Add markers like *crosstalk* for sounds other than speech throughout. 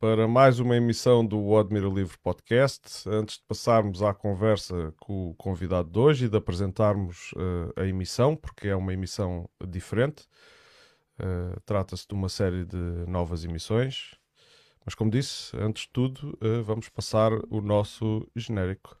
para mais uma emissão do Admira Livre Podcast. Antes de passarmos à conversa com o convidado de hoje e de apresentarmos uh, a emissão, porque é uma emissão diferente, uh, trata-se de uma série de novas emissões. Mas, como disse, antes de tudo, uh, vamos passar o nosso genérico.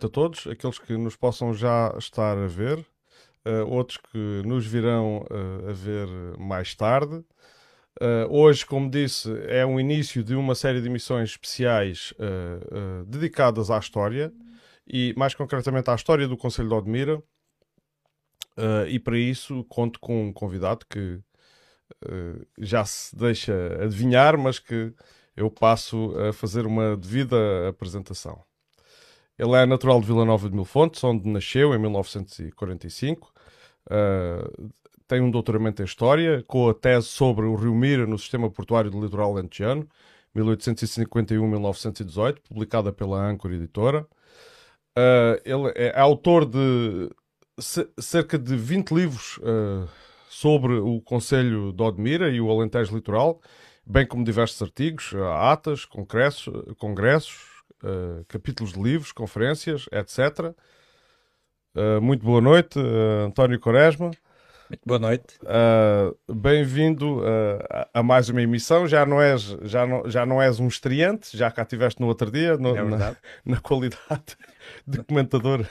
Noite a todos, aqueles que nos possam já estar a ver, uh, outros que nos virão uh, a ver mais tarde. hoje, como disse, é um início de uma série de emissões especiais dedicadas à história e, mais concretamente, à história do Conselho de Odmira. e para isso, conto com um convidado que já se deixa adivinhar, mas que eu passo a fazer uma devida apresentação. Ele é natural de Vila Nova de Mil Fontes, onde nasceu em 1945. Uh, tem um doutoramento em História, com a tese sobre o Rio Mira no sistema portuário do litoral lentejano, 1851-1918, publicada pela Anchor Editora. Uh, ele é autor de cerca de 20 livros uh, sobre o Conselho de Odmira e o Alentejo Litoral, bem como diversos artigos, atas, congressos, congressos uh, capítulos de livros, conferências, etc. Uh, eh, muito boa noite, uh, António Quaresma. Muito boa noite. Bem-vindo a mais uma emissão. Já não, és, já, não, já não és um estreante, já cá estiveste no outro dia, no, é na, *laughs* na, qualidade de comentador,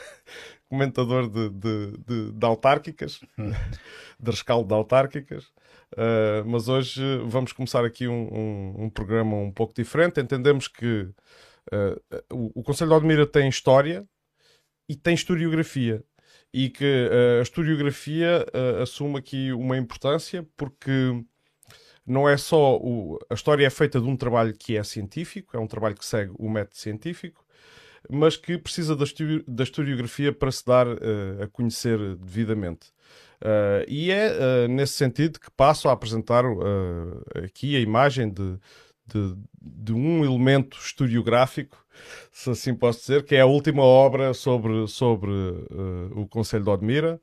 comentador de, de, de, de autárquicas, hum. *laughs* de rescaldo de autárquicas. Uh, mas hoje vamos começar aqui um, um, um, programa um pouco diferente. Entendemos que Uh, o, o Conselho de Odmira tem história e tem historiografia. E que uh, a historiografia assume aqui uma importância porque não é só. O, a história é feita de um trabalho que é científico, é um trabalho que segue o método científico, mas que precisa da, da historiografia para se dar a conhecer devidamente. Uh, e é uh, nesse sentido que passo a apresentar uh, aqui a imagem de, de, de, um elemento historiográfico, se assim posso dizer, que é a última obra sobre, sobre uh, o Conselho de Odmira.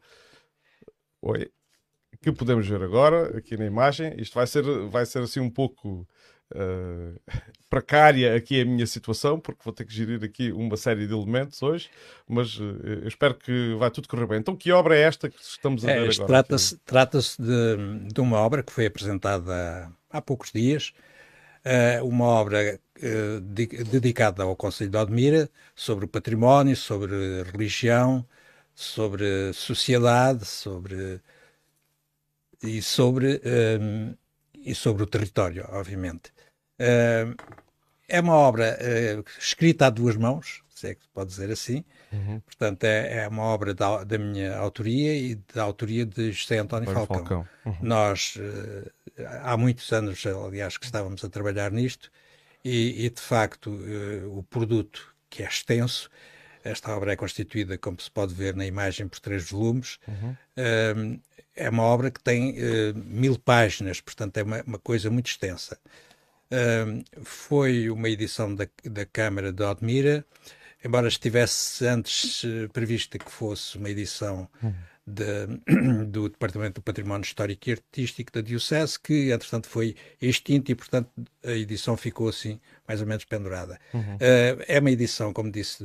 Oi, que podemos ver agora aqui na imagem. Isto vai ser, vai ser assim um pouco uh, *laughs* precária aqui a minha situação, porque vou ter que gerir aqui uma série de elementos hoje, mas uh, eu espero que vai tudo correr bem. Então, que obra é esta que estamos a ver é, agora? Trata-se trata de, de uma obra que foi apresentada há poucos dias, uma obra uh, de, dedicada ao Conselho de Odmira sobre o património, sobre religião, sobre sociedade, sobre e sobre eh, e sobre o território, obviamente. Uh, é uma obra escrita a duas mãos, se é que se pode dizer assim. Uhum. Portanto, é, é, uma obra da, da, minha autoria e da autoria de José António Falcão. Falcão. Uhum. Nós, uh, há muitos anos, aliás, que estávamos a trabalhar nisto e, e de facto, uh, o produto, que é extenso, esta obra é constituída, como se pode ver na imagem, por três volumes. Uhum. Uh, é uma obra que tem mil páginas, portanto, é uma, uma coisa muito extensa. foi uma edição da, da Câmara de Odmira, embora estivesse antes uh, prevista que fosse uma edição de, *clears throat* do Departamento do Património Histórico e Artístico da Diocese, que entretanto foi extinto e, portanto, a edição ficou assim, mais ou menos pendurada. Uhum. Uh, é uma edição, como disse,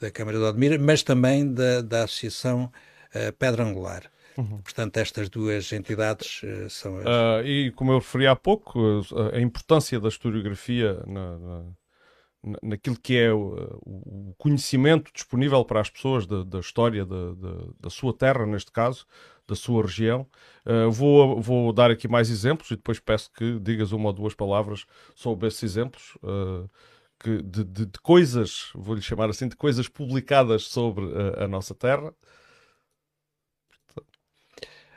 da Câmara de Odmira, mas também da, da Associação uh, Pedra Angular. Uhum. Portanto, estas duas entidades uh, são as... Uh, e como eu referi há pouco, a importância da historiografia na, na, naquilo que é o, o, conhecimento disponível para as pessoas da, da história da, da, da, sua terra, neste caso, da sua região. Uh, vou, vou dar aqui mais exemplos e depois peço que digas uma ou duas palavras sobre esses exemplos. Uh, de, de, de coisas, vou-lhe chamar assim, de coisas publicadas sobre a, a nossa terra.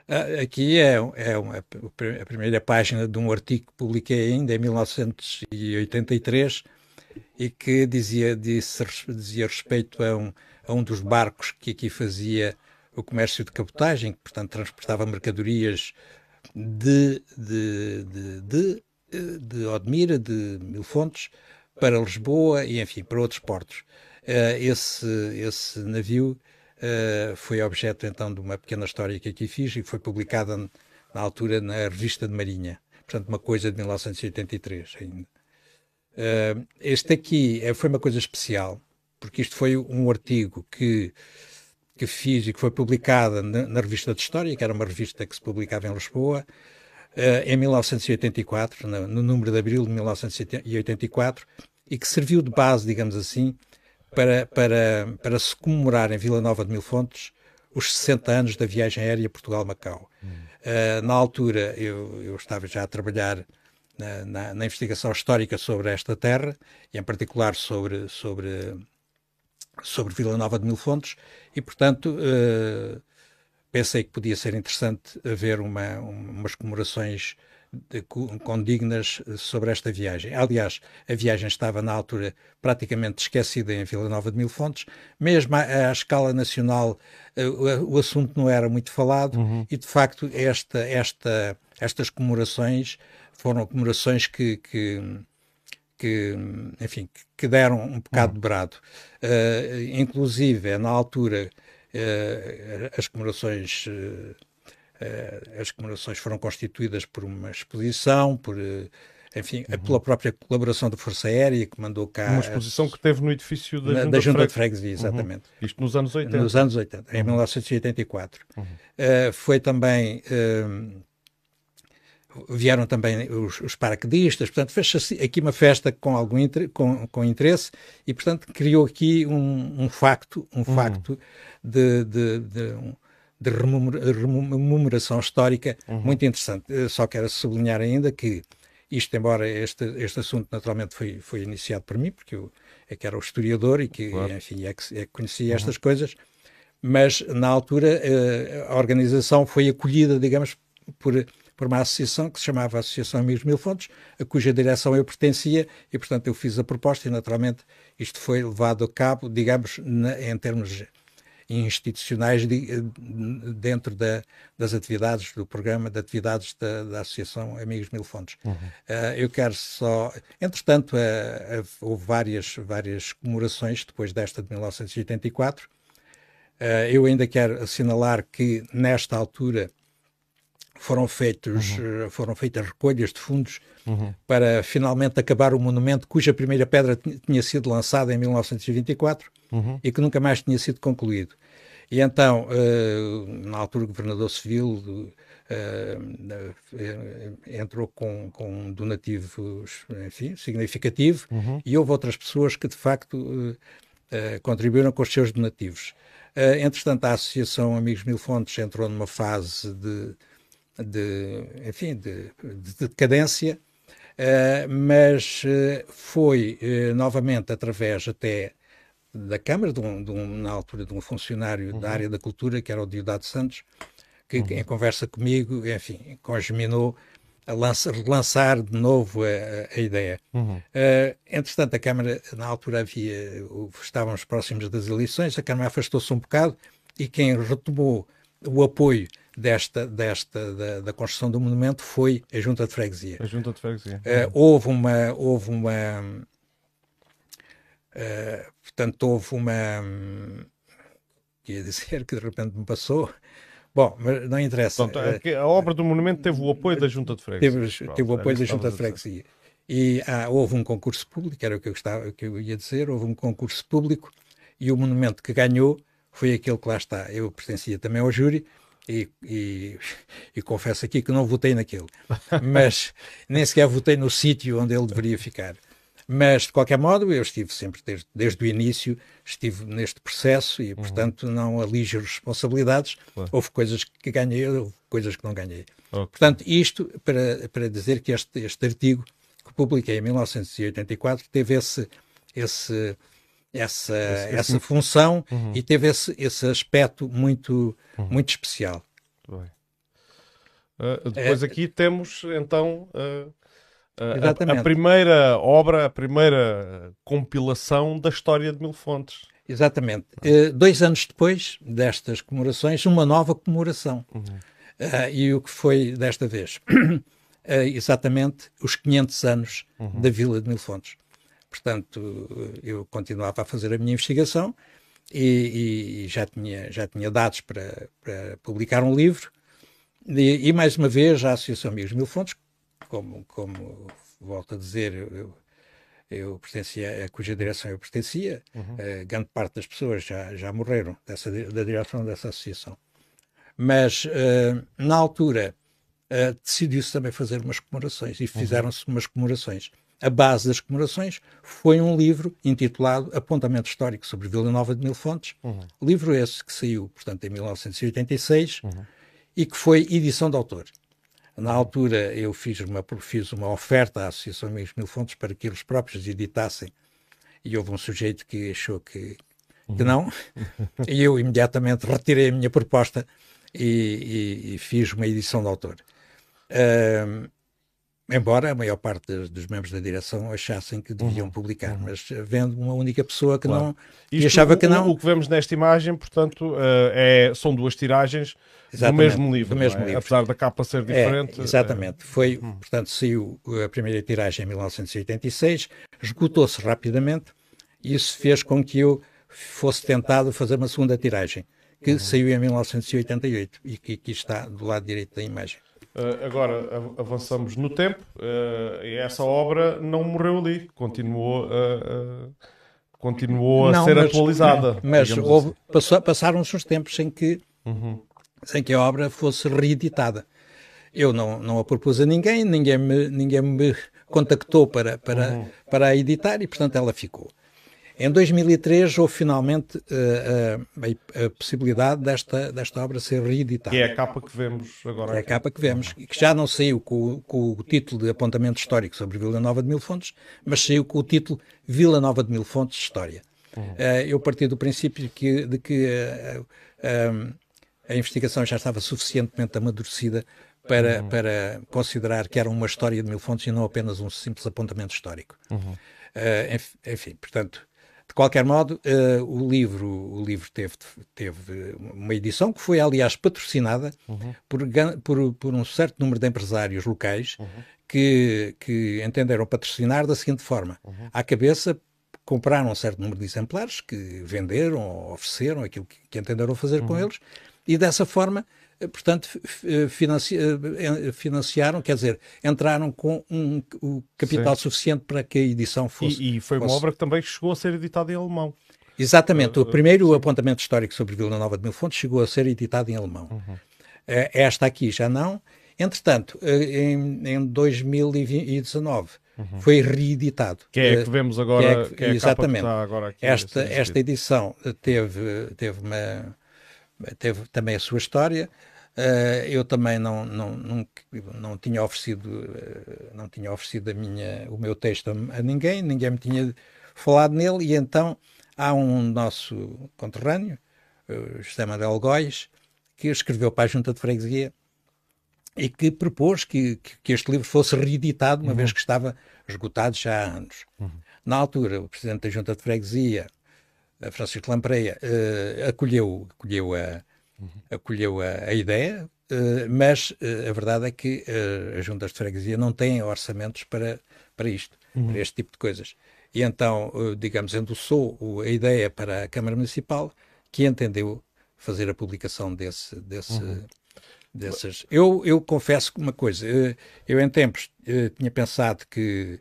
Ah, aqui é, é uma, a primeira página de um artigo que publiquei ainda em 1983 e que dizia, disse, dizia respeito a um, a um dos barcos que aqui fazia o comércio de cabotagem, que portanto transportava mercadorias de, de, de, de, de Odmira, de Mil Fontes, para Lisboa e, enfim, para outros portos. Uh, esse, esse navio uh, foi objeto, então, de uma pequena história que aqui fiz e foi publicada na altura na Revista de Marinha. Portanto, uma coisa de 1983 ainda. Uh, este aqui foi uma coisa especial, porque isto foi um artigo que, que fiz e que foi publicada na, na Revista de História, que era uma revista que se publicava em Lisboa, uh, em 1984, no, no, número de abril de 1984, e que serviu de base, digamos assim, para, para, para se comemorar em Vila Nova de Mil Fontes os 60 anos da viagem aérea Portugal-Macau. Hum. Uh, na altura, eu, eu, estava já a trabalhar na, na, na, investigação histórica sobre esta terra, e em particular sobre, sobre, sobre Vila Nova de Mil Fontes, e, portanto, uh, pensei que podia ser interessante haver uma, umas comemorações de, condignas sobre esta viagem. Aliás, a viagem estava na altura praticamente esquecida em Vila Nova de Mil Fontes, mesmo à, à escala nacional uh, o, o, assunto não era muito falado uhum. e de facto esta, esta, estas comemorações foram comemorações que, que que, enfim, que deram um bocado uhum. de brado. Uh, inclusive, na altura, uh, as comemorações uh, as comemorações foram constituídas por uma exposição, por enfim, uhum. pela própria colaboração da Força Aérea que mandou cá. Uma exposição que teve no edifício da, na, Junta, da Junta de Freguesia, exatamente. Uhum. Isto nos anos 80. Nos anos 80, em uhum. 1984. Uhum. Uh, foi também. Vieram também os, os paraquedistas, portanto, fez aqui uma festa com algum com, com interesse e, portanto, criou aqui um, um facto, um uhum. facto de, de, de, de rememoração histórica uhum. muito interessante. Eu só quero sublinhar ainda que isto, embora este, este assunto naturalmente foi, foi iniciado por mim, porque eu é que era o historiador e que, claro. enfim, é que, é que conhecia uhum. estas coisas, mas na altura eh, a organização foi acolhida, digamos, por por uma associação que se chamava Associação Amigos Mil Fontes, a cuja direção eu pertencia e, portanto, eu fiz a proposta e, naturalmente, isto foi levado a cabo, digamos, na, em termos institucionais de, dentro da, das atividades do programa de atividades da, da Associação Amigos Mil Fontes. Uhum. Uh, eu quero só, entretanto, uh, uh, houve várias, várias comemorações depois desta de 1984. eu ainda quero assinalar que nesta altura foram feitos uhum. Eh, foram feitas recolhas de fundos uhum. para finalmente acabar o monumento cuja primeira pedra tinha sido lançada em 1924 uhum. e que nunca mais tinha sido concluído e então uh, na altura o governador civil uh, uh, entrou com, com donativos enfim significativo uhum. e houve outras pessoas que de facto contribuíram com os seus donativos entretanto a associação Amigos Mil Fontes entrou numa fase de de, enfim, de, de decadência, uh, mas uh, foi uh, novamente através até da Câmara, de um, de um, na altura de um funcionário uhum. da área da cultura, que era o Diodado Santos, que uhum. em conversa comigo, enfim, congeminou a lança, relançar de novo a, a ideia. Uhum. entretanto, a Câmara, na altura havia, estávamos próximos das eleições, a Câmara afastou-se um bocado e quem retomou o apoio desta, desta da, da, construção do monumento foi a Junta de Freguesia. A Junta de Freguesia. Uh, houve uma, houve uma, uh, portanto houve uma, um, ia dizer que de repente me passou. Bom, mas não interessa. Portanto, a obra do monumento teve o apoio da Junta de Freguesia. Teve, Pronto, teve o apoio da Junta de Freguesia. E ah, houve um concurso público, era o que eu, estava, que eu ia dizer, houve um concurso público e o monumento que ganhou foi aquele que lá está. Eu pertencia também ao júri e, e, e, confesso aqui que não votei naquele, *laughs* mas nem sequer votei no sítio onde ele deveria ficar. Mas, de qualquer modo, eu estive sempre, desde, desde o início, estive neste processo e, portanto, não alijo responsabilidades. Claro. Houve coisas que ganhei, houve coisas que não ganhei. Okay. Portanto, isto para, para dizer que este, este artigo que publiquei em 1984 teve esse, esse, essa, esse, essa esse... função uhum. e teve esse, esse aspecto muito, uhum. muito especial. Uh, depois é, aqui temos então uh, uh, a, a, primeira obra, a primeira compilação da história de Mil Fontes. Exatamente. Uh, dois anos depois destas comemorações, uma nova comemoração. Uhum. e o que foi desta vez? *clears throat* exatamente os 500 anos uhum. da Vila de Mil Fontes. Portanto, eu continuava a fazer a minha investigação e, e já, tinha, já tinha dados para, para publicar um livro e, e, mais uma vez, a Associação Amigos Mil Fontes, como, como volto a dizer, eu, eu pertencia, a cuja direção eu pertencia, uhum. uh, grande parte das pessoas já, já morreram dessa, da direção dessa associação. Mas, uh, na altura, uh, decidiu-se também fazer umas comemorações e uhum. fizeram-se umas comemorações. A base das comemorações foi um livro intitulado Apontamento Histórico sobre Vila Nova de Mil Fontes, uhum. livro esse que saiu, portanto, em 1986, uhum e que foi edição de autor. Na altura eu fiz uma, fiz uma oferta à Associação Amigos Mil Fontes para que eles próprios editassem e houve um sujeito que achou que, que não *laughs* e eu imediatamente retirei a minha proposta e, e, e fiz uma edição de autor. Uh, Embora a maior parte dos, membros da direção achassem que deviam uhum. publicar, uhum. mas vendo uma única pessoa que claro. não. Isto, e achava que não. O, o, que vemos nesta imagem, portanto, uh, é, são duas tiragens Exatamente, do mesmo livro. Do mesmo é? livro. Apesar da capa ser é, diferente. É, exatamente. Foi, uhum. portanto, saiu a primeira tiragem em 1986, esgotou-se rapidamente e isso fez com que eu fosse tentado fazer uma segunda tiragem, que uhum. saiu em 1988 e que aqui está do lado direito da imagem. Uh, agora avançamos no tempo uh, e essa obra não morreu ali, continuou, uh, continuou não, a ser mas, atualizada. Mas houve, assim. passou, passaram-se uns tempos sem que, uhum. sem que a obra fosse reeditada. Eu não, não a propus a ninguém, ninguém me, ninguém me contactou para, para, uhum. para a editar e, portanto, ela ficou. Em 2003 houve finalmente uh, uh, a, a, possibilidade desta, desta obra ser reeditada. Que é a capa que vemos agora. É a capa que vemos, que já não saiu com, com, o título de Apontamento Histórico sobre Vila Nova de Mil Fontes, mas saiu com o título Vila Nova de Mil Fontes História. Uhum. Uh, eu parti do princípio de que, de que a investigação já estava suficientemente amadurecida para, uhum. para considerar que era uma história de Mil Fontes e não apenas um simples apontamento histórico. Uhum. enfim, portanto, qualquer modo, uh, o livro, o livro teve, teve uma edição que foi, aliás, patrocinada uhum. por, por, por, um certo número de empresários locais uhum. que, que entenderam patrocinar da seguinte forma: uhum. à cabeça compraram um certo número de exemplares que venderam ofereceram aquilo que, que entenderam fazer com uhum. eles e dessa forma portanto, eh, financi eh, financiaram, quer dizer, entraram com um, o capital Sim. suficiente para que a edição fosse. E, e foi fosse... uma obra que também chegou a ser editada em alemão. Exatamente. O primeiro apontamento histórico sobre Vila Nova de Mil Fontes chegou a ser editado em alemão. Uhum. Esta aqui já não. Entretanto, em, em 2019 uhum. foi reeditado. Que é a que vemos agora. Que é, que, que é exatamente. Agora esta, esta edição teve, teve uma teve também a sua história. Uh, eu também não, não, não, não tinha oferecido, uh, não tinha oferecido a minha, o meu texto a, ninguém, ninguém me tinha falado nele, e então há um nosso conterrâneo, uh, José Manuel Góis, que escreveu para a Junta de Freguesia e que propôs que, que, que este livro fosse reeditado, uma uhum. vez que estava esgotado já há anos. Uhum. Na altura, o Presidente da Junta de Freguesia Francisco Lampreia uh, acolheu, acolheu, a, uhum. acolheu a, a ideia, uh, mas uh, a verdade é que as juntas de freguesia não têm orçamentos para, para isto, uhum. para este tipo de coisas. E então, digamos, endossou a ideia para a Câmara Municipal, que entendeu fazer a publicação desse, desse, uhum. dessas. Eu, eu confesso uma coisa, eu em tempos tinha pensado que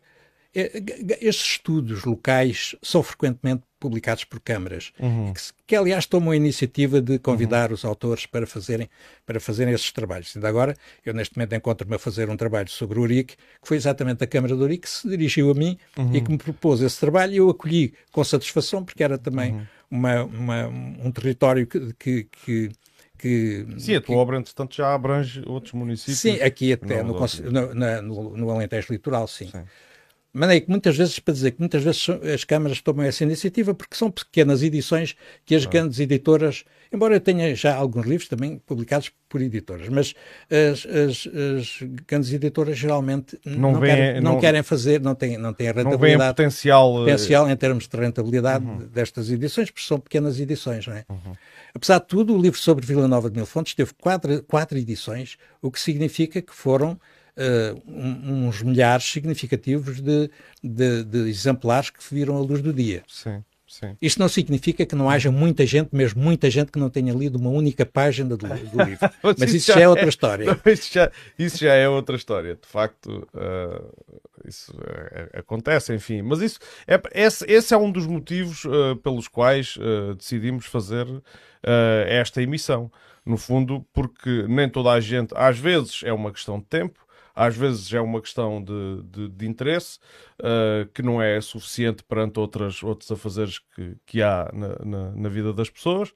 estes estudos locais são frequentemente publicados por câmaras, uhum. que, que, aliás tomam a iniciativa de convidar uhum. os autores para fazerem, para fazerem esses trabalhos. Ainda agora, eu neste momento encontro-me a fazer um trabalho sobre o Urique, que foi exatamente a Câmara do Urique que se dirigiu a mim uhum. e que me propôs esse trabalho e eu acolhi com satisfação, porque era também uhum. uma, uma, um território que, que, que que, sim, a tua que, obra, entretanto, já abrange outros municípios. Sim, aqui até no, no, no, no, Alentejo Litoral, sim. sim maneira que muitas vezes, para dizer que muitas vezes as câmaras tomam essa iniciativa porque são pequenas edições que as ah. grandes editoras, embora eu tenha já alguns livros também publicados por editoras, mas as, as, as grandes editoras geralmente não, não, vem, querem, não, não, querem, fazer, não têm, não têm a rentabilidade. Não potencial, eh, potencial em termos de rentabilidade uhum. destas edições, porque são pequenas edições, não é? Uhum. Apesar de tudo, o livro sobre Vila Nova de Mil Fontes teve quatro, quatro edições, o que significa que foram uh, uns milhares significativos de, de, de, exemplares que viram a luz do dia. Sim, sim. Isto não significa que não haja muita gente, mesmo muita gente que não tenha lido uma única página do, do livro. *laughs* Mas, Mas isso já, já é outra história. Não, *laughs* isso, já, isso já é outra história. De facto, uh, isso uh, acontece, enfim. Mas isso é, esse, esse é um dos motivos pelos quais decidimos fazer esta emissão no fundo, porque nem toda a gente, às vezes é uma questão de tempo, às vezes é uma questão de, de, de interesse uh, que não é suficiente perante outras, outros afazeres que, que há na, na, na vida das pessoas.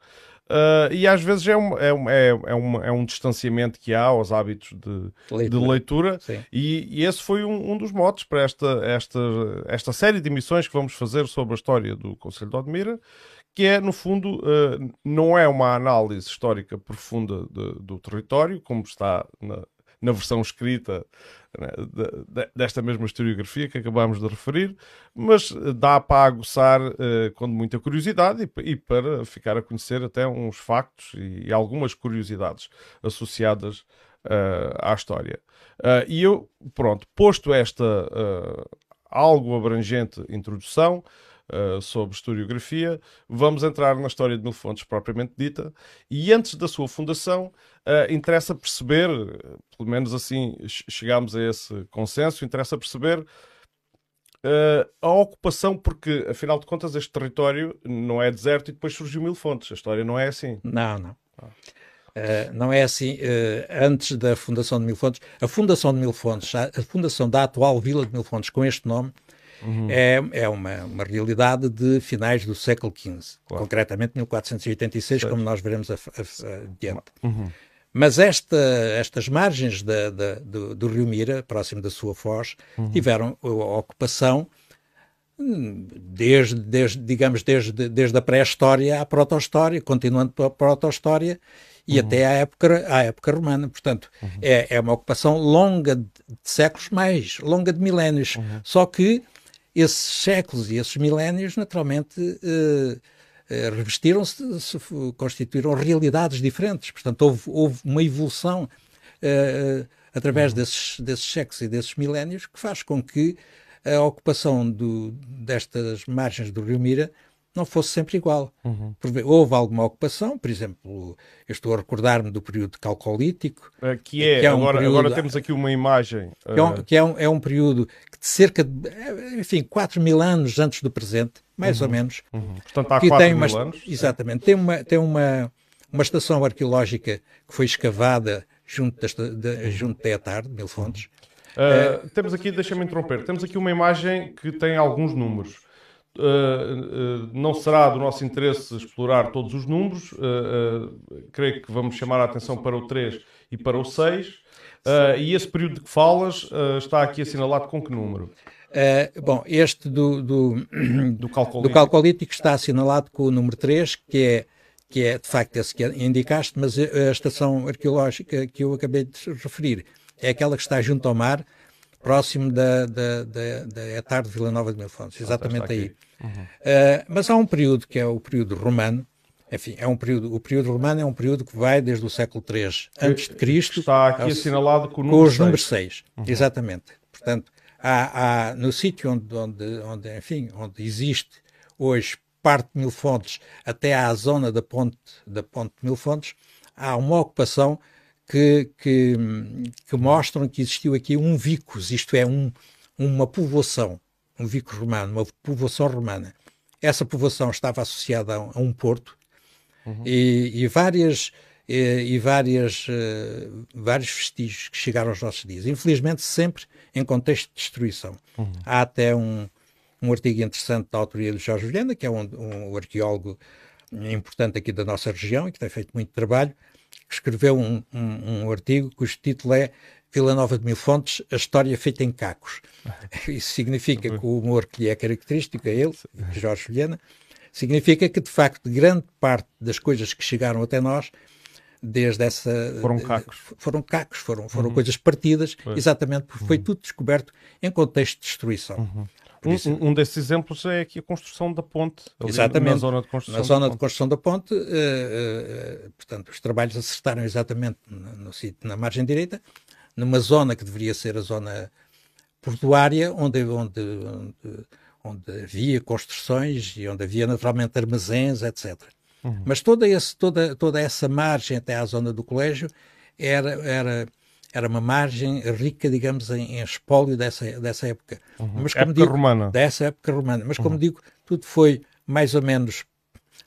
Uh, e às vezes é um, é, um, é, é, um, é um distanciamento que há aos hábitos de leitura, de leitura e, e, esse foi um, um, dos motos para esta, esta, esta série de emissões que vamos fazer sobre a história do Conselho de Odmira, que é, no fundo, uh, não é uma análise histórica profunda de, do território, como está na, na versão escrita né, de, de, desta mesma historiografia que acabámos de referir, mas eh, dá para aguçar uh, com muita curiosidade e, e, para ficar a conhecer até uns factos e, e algumas curiosidades associadas uh, à história. Uh, e eu, pronto, posto esta algo abrangente introdução, uh, sobre historiografia, vamos entrar na história de Mil Fontes propriamente dita, e antes da sua fundação, uh, interessa perceber, pelo menos assim chegámos a esse consenso, interessa perceber Uh, a ocupação, porque afinal de contas este território não é deserto e depois surgiu Mil Fontes. A história não é assim. Não, não. Uh, não é assim. Uh, antes da fundação de Mil Fontes, a fundação de Mil Fontes, a fundação da atual Vila de Mil Fontes com este nome, uhum. é, é uma, uma realidade de finais do século XV, claro. concretamente 1486, como nós veremos adiante. Uhum. Mas esta, estas margens da, da, do, do, rio Mira, próximo da sua foz, uhum. tiveram a ocupação hum, desde, desde digamos, desde, desde a pré-história à proto-história, continuando pela proto-história e uhum. até à época, à época romana. Portanto, uhum. é, é uma ocupação longa de, de séculos mais, longa de milénios. Uhum. Só que esses séculos e esses milénios, naturalmente, eh, eh, revestiram-se, constituíram realidades diferentes. Portanto, houve, houve uma evolução eh, através uhum. desses, desses séculos e desses milénios que faz com que a ocupação do, destas margens do Rio Mira não fosse sempre igual. Uhum. Houve alguma ocupação, por exemplo, eu estou a recordar-me do período calcolítico. Uh, que é, que é um agora, período, agora temos aqui uma imagem. Uh... Que, é um, que é, um, é um período de cerca de, enfim, 4 mil anos antes do presente, mais uhum. ou menos. Uhum. Portanto, há 4 tem mil uma, anos. Exatamente. Tem, uma, tem uma, uma estação arqueológica que foi escavada junto, desta, de, junto da Etar, de Mil Fontes. Uh, temos aqui, deixa-me interromper, temos aqui uma imagem que tem alguns números. Uh, uh, não será do nosso interesse explorar todos os números. Uh, creio que vamos chamar a atenção para o 3 e para o 6. e esse período de que falas está aqui assinalado com que número? bom, este do, do, do, calcolítico. do, calcolítico. está assinalado com o número 3, que é, que é de facto esse que indicaste, mas a estação arqueológica que eu acabei de referir é aquela que está junto ao mar, próximo da, da, da, da Etar de Vila Nova de Mil Fontes, exatamente aí. Uhum. Uh, mas há um período que é o período romano, enfim, é um período, o período romano é um período que vai desde o século III antes de Cristo. Está aqui ao, assinalado com, com os números 6. Uhum. Exatamente. Portanto, há, há no sítio onde, onde, onde, enfim, onde existe hoje parte de Mil Fontes até à zona da ponte, da ponte de Mil Fontes, há uma ocupação que, que, que mostram que existiu aqui um vicus, isto é, um, uma povoação, um vicus romano, uma povoação romana. essa povoação estava associada a, um porto uhum. e, e, várias e, e várias uh, vários vestígios que chegaram aos nossos dias. Infelizmente sempre em contexto de destruição. Uhum. Há até um, um artigo interessante da autoria de Jorge Vilhena, que é um, um arqueólogo importante aqui da nossa região e que tem feito muito trabalho, escreveu um, um, um artigo cujo título é Vila Nova de Mil Fontes, a história feita em cacos. *laughs* Isso significa que o humor que lhe é característico a ele, Jorge Vilhena, significa que, de facto, grande parte das coisas que chegaram até nós, desde essa... Foram cacos. Foram cacos, foram, foram uhum. coisas partidas, exatamente porque uhum. foi tudo descoberto em contexto de destruição. Uhum. Um, um, desses exemplos é aqui a construção da ponte. Exatamente. Na zona de construção, na zona da, de construção da ponte. Uh, uh, portanto, os trabalhos acertaram exatamente no, no sítio, na margem direita, numa zona que deveria ser a zona portuária, onde, onde, onde, onde havia construções e onde havia naturalmente armazéns, etc. Uhum. Mas toda, esse, toda, toda essa margem até à zona do colégio era, era era uma margem rica, digamos, em, em espólio dessa, dessa época. Uhum. Mas, como época digo, romana. Dessa época romana. Mas, como uhum. digo, tudo foi mais ou menos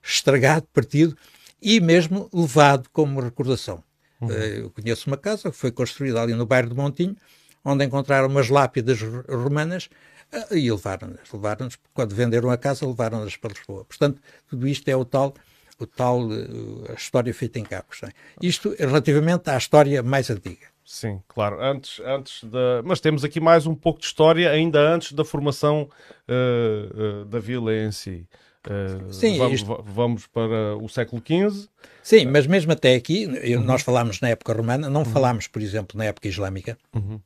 estragado, partido e mesmo levado como recordação. Uhum. Eh, eu conheço uma casa que foi construída ali no bairro de Montinho, onde encontraram umas lápidas romanas eh, e levaram-nas. Levaram-nas, quando venderam a casa, levaram-nas para Lisboa. Portanto, tudo isto é o tal o tal eh, a história feita em capos. É? Isto relativamente à história mais antiga. Sim, claro. Antes, antes da. Mas temos aqui mais um pouco de história, ainda antes da formação uh, uh, da vila em si. Uh, Sim, vamos, isto... vamos, para o século XV. Sim, mas mesmo até aqui, uhum. nós falámos na época romana, não uhum. falámos, por exemplo, na época islâmica, uhum.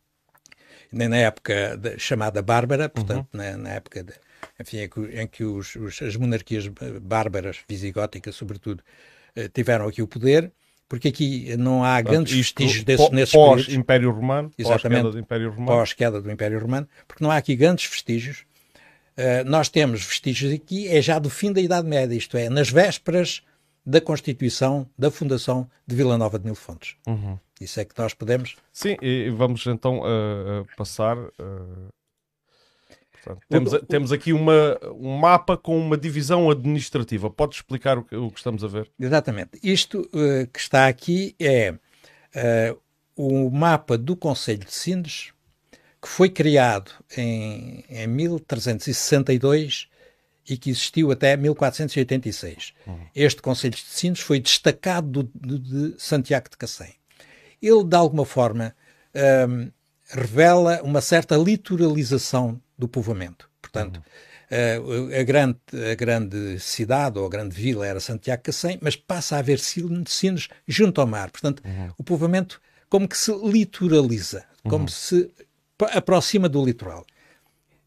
nem na época de, chamada bárbara, portanto, uhum. na, na, época de, enfim, em que, em que os, os, as monarquias bárbaras, visigóticas, sobretudo, tiveram aqui o poder porque aqui não há grandes vestígios desse, pós Império Romano, exatamente, pós queda do Império Romano, pós queda do Império Romano, porque não há aqui grandes vestígios. Uh, nós temos vestígios aqui é já do fim da Idade Média, isto é, nas vésperas da constituição, da fundação de Vila Nova de Mil Fontes. Uhum. Isso é que nós podemos. Sim, e vamos então uh, passar uh, Portanto, temos, o, temos aqui uma, um mapa com uma divisão administrativa. Pode explicar o que, o que estamos a ver? Exatamente. Isto uh, que está aqui é uh, o mapa do Conselho de Sindes, que foi criado em, em 1362 e que existiu até 1486. Uhum. Este Conselho de Sindes foi destacado do, do, de Santiago de Cacém. Ele, de alguma forma, um, ehm, revela uma certa litoralização do povoamento. Portanto, uhum. a, a, grande, a grande cidade ou a grande vila era Santiago Cacém, mas passa a haver sinos junto ao mar. Portanto, uhum. o povoamento como que se litoraliza, como uhum. se aproxima do litoral.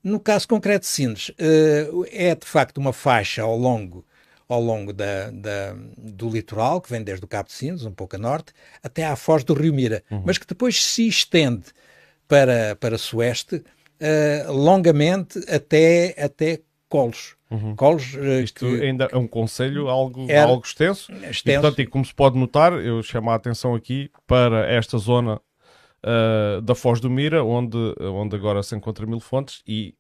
No caso concreto de Sines, uh, é de facto uma faixa ao longo, ao longo da, da, do litoral, que vem desde o Cabo de Sines, um pouco a norte, até à foz do Rio Mira, uhum. mas que depois se estende para, para sueste, uh, longamente até, até Colos. Uhum. Colos uh, Isto que... ainda é um conselho algo, Era... algo extenso. extenso. E, portanto, e como se pode notar, eu chamo a atenção aqui para esta zona uh, da Foz do Mira, onde, onde agora se encontra Mil Fontes, e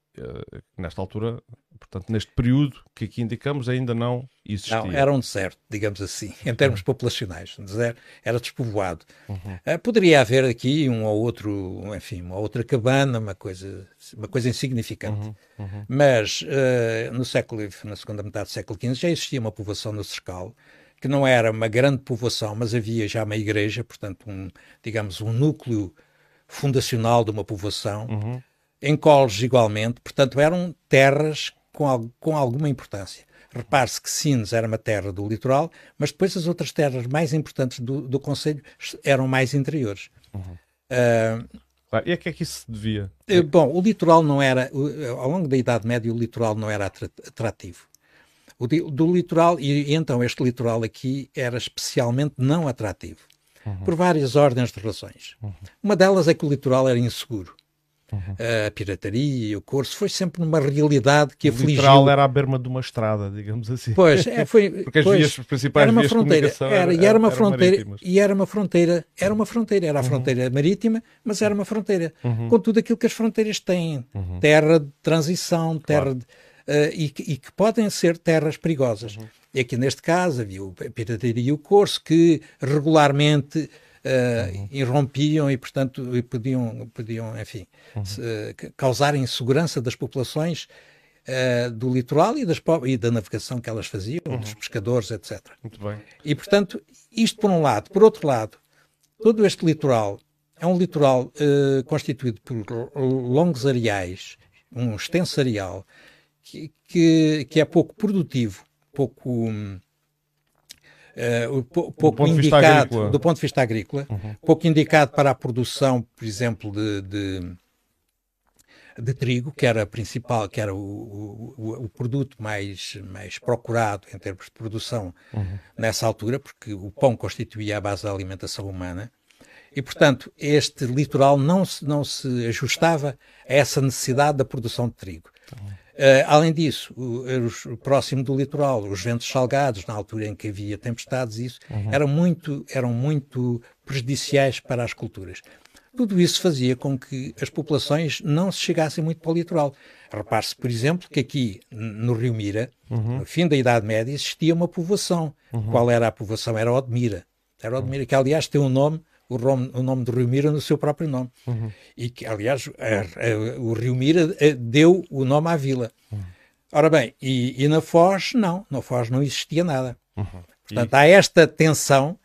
nesta altura Portanto, neste período que aqui indicamos, ainda não existia. Não, era um deserto, digamos assim, em termos populacionais. Um deserto, era despovoado. Uhum. Uh, poderia haver aqui um ou outro, enfim, uma outra cabana, uma coisa, uma coisa insignificante. Uhum. Uhum. Mas uh, no século, na segunda metade do século XV, já existia uma povoação no Cercal, que não era uma grande povoação, mas havia já uma igreja, portanto, um, digamos, um núcleo fundacional de uma povoação. Uhum. Em Coles, igualmente, portanto, eram terras com, com alguma importância. Repare-se que Sines era uma terra do litoral, mas depois as outras terras mais importantes do, do Conselho eram mais interiores. Uhum. Uh, e a que é que isso se devia? Uh, bom, o litoral não era, ao longo da Idade Média, o litoral não era atrativo. O do litoral, e, e então este litoral aqui era especialmente não atrativo, uhum. por várias ordens de razões. Uhum. Uma delas é que o litoral era inseguro. Uhum. A pirataria, o curso, foi sempre uma realidade que o afligiu. O litoral era à berma de uma estrada, digamos assim. Pois, é, foi. *laughs* Porque as pois, vias principais era uma vias fronteira, era, e era uma fronteira, e era uma fronteira, era uma fronteira, era a uhum. fronteira marítima, mas era uma fronteira, uhum. com tudo aquilo que as fronteiras têm. Uhum. Terra de transição, terra claro. de e, que, e, que, podem ser terras perigosas. Uhum. E aqui neste caso havia o Pirataria e o Corso que regularmente uh, uhum. irrompiam e, portanto, podiam, podiam enfim, uhum. se, uh, causar insegurança das populações uh, do litoral e, das, e, da navegação que elas faziam, uhum. dos pescadores, etc. Muito bem. E, portanto, isto por um lado. Por outro lado, todo este litoral é um litoral constituído por longos areais, um extenso areal, que, que, que é pouco produtivo, pouco. Hum, uh, pouco indicado do ponto de vista agrícola, uhum. pouco indicado para a produção, por exemplo, de, de, de trigo, que era principal, que era o, o, o, produto mais, mais procurado em termos de produção uhum. nessa altura, porque o pão constituía a base da alimentação humana. E, portanto, este litoral não se, não se ajustava a essa necessidade da produção de trigo. Uhum. Uh, além disso, o, o, próximo do litoral, os ventos salgados, na altura em que havia tempestades, isso, uhum. eram, muito, eram muito prejudiciais para as culturas. Tudo isso fazia com que as populações não se chegassem muito para o litoral. Repare-se, por exemplo, que aqui no Rio Mira, uhum. no fim da Idade Média, existia uma povoação. Uhum. Qual era a povoação? Era Odmira. Era Odmira, que aliás tem um nome o, nome, o nome do Rio Mira no seu próprio nome. Uhum. E que, aliás, a, a, o Rio Mira eh, deu o nome à vila. Uhum. Ora bem, e, e, na Foz, não. Na Foz não existia nada. Uhum. Portanto, e... há esta tensão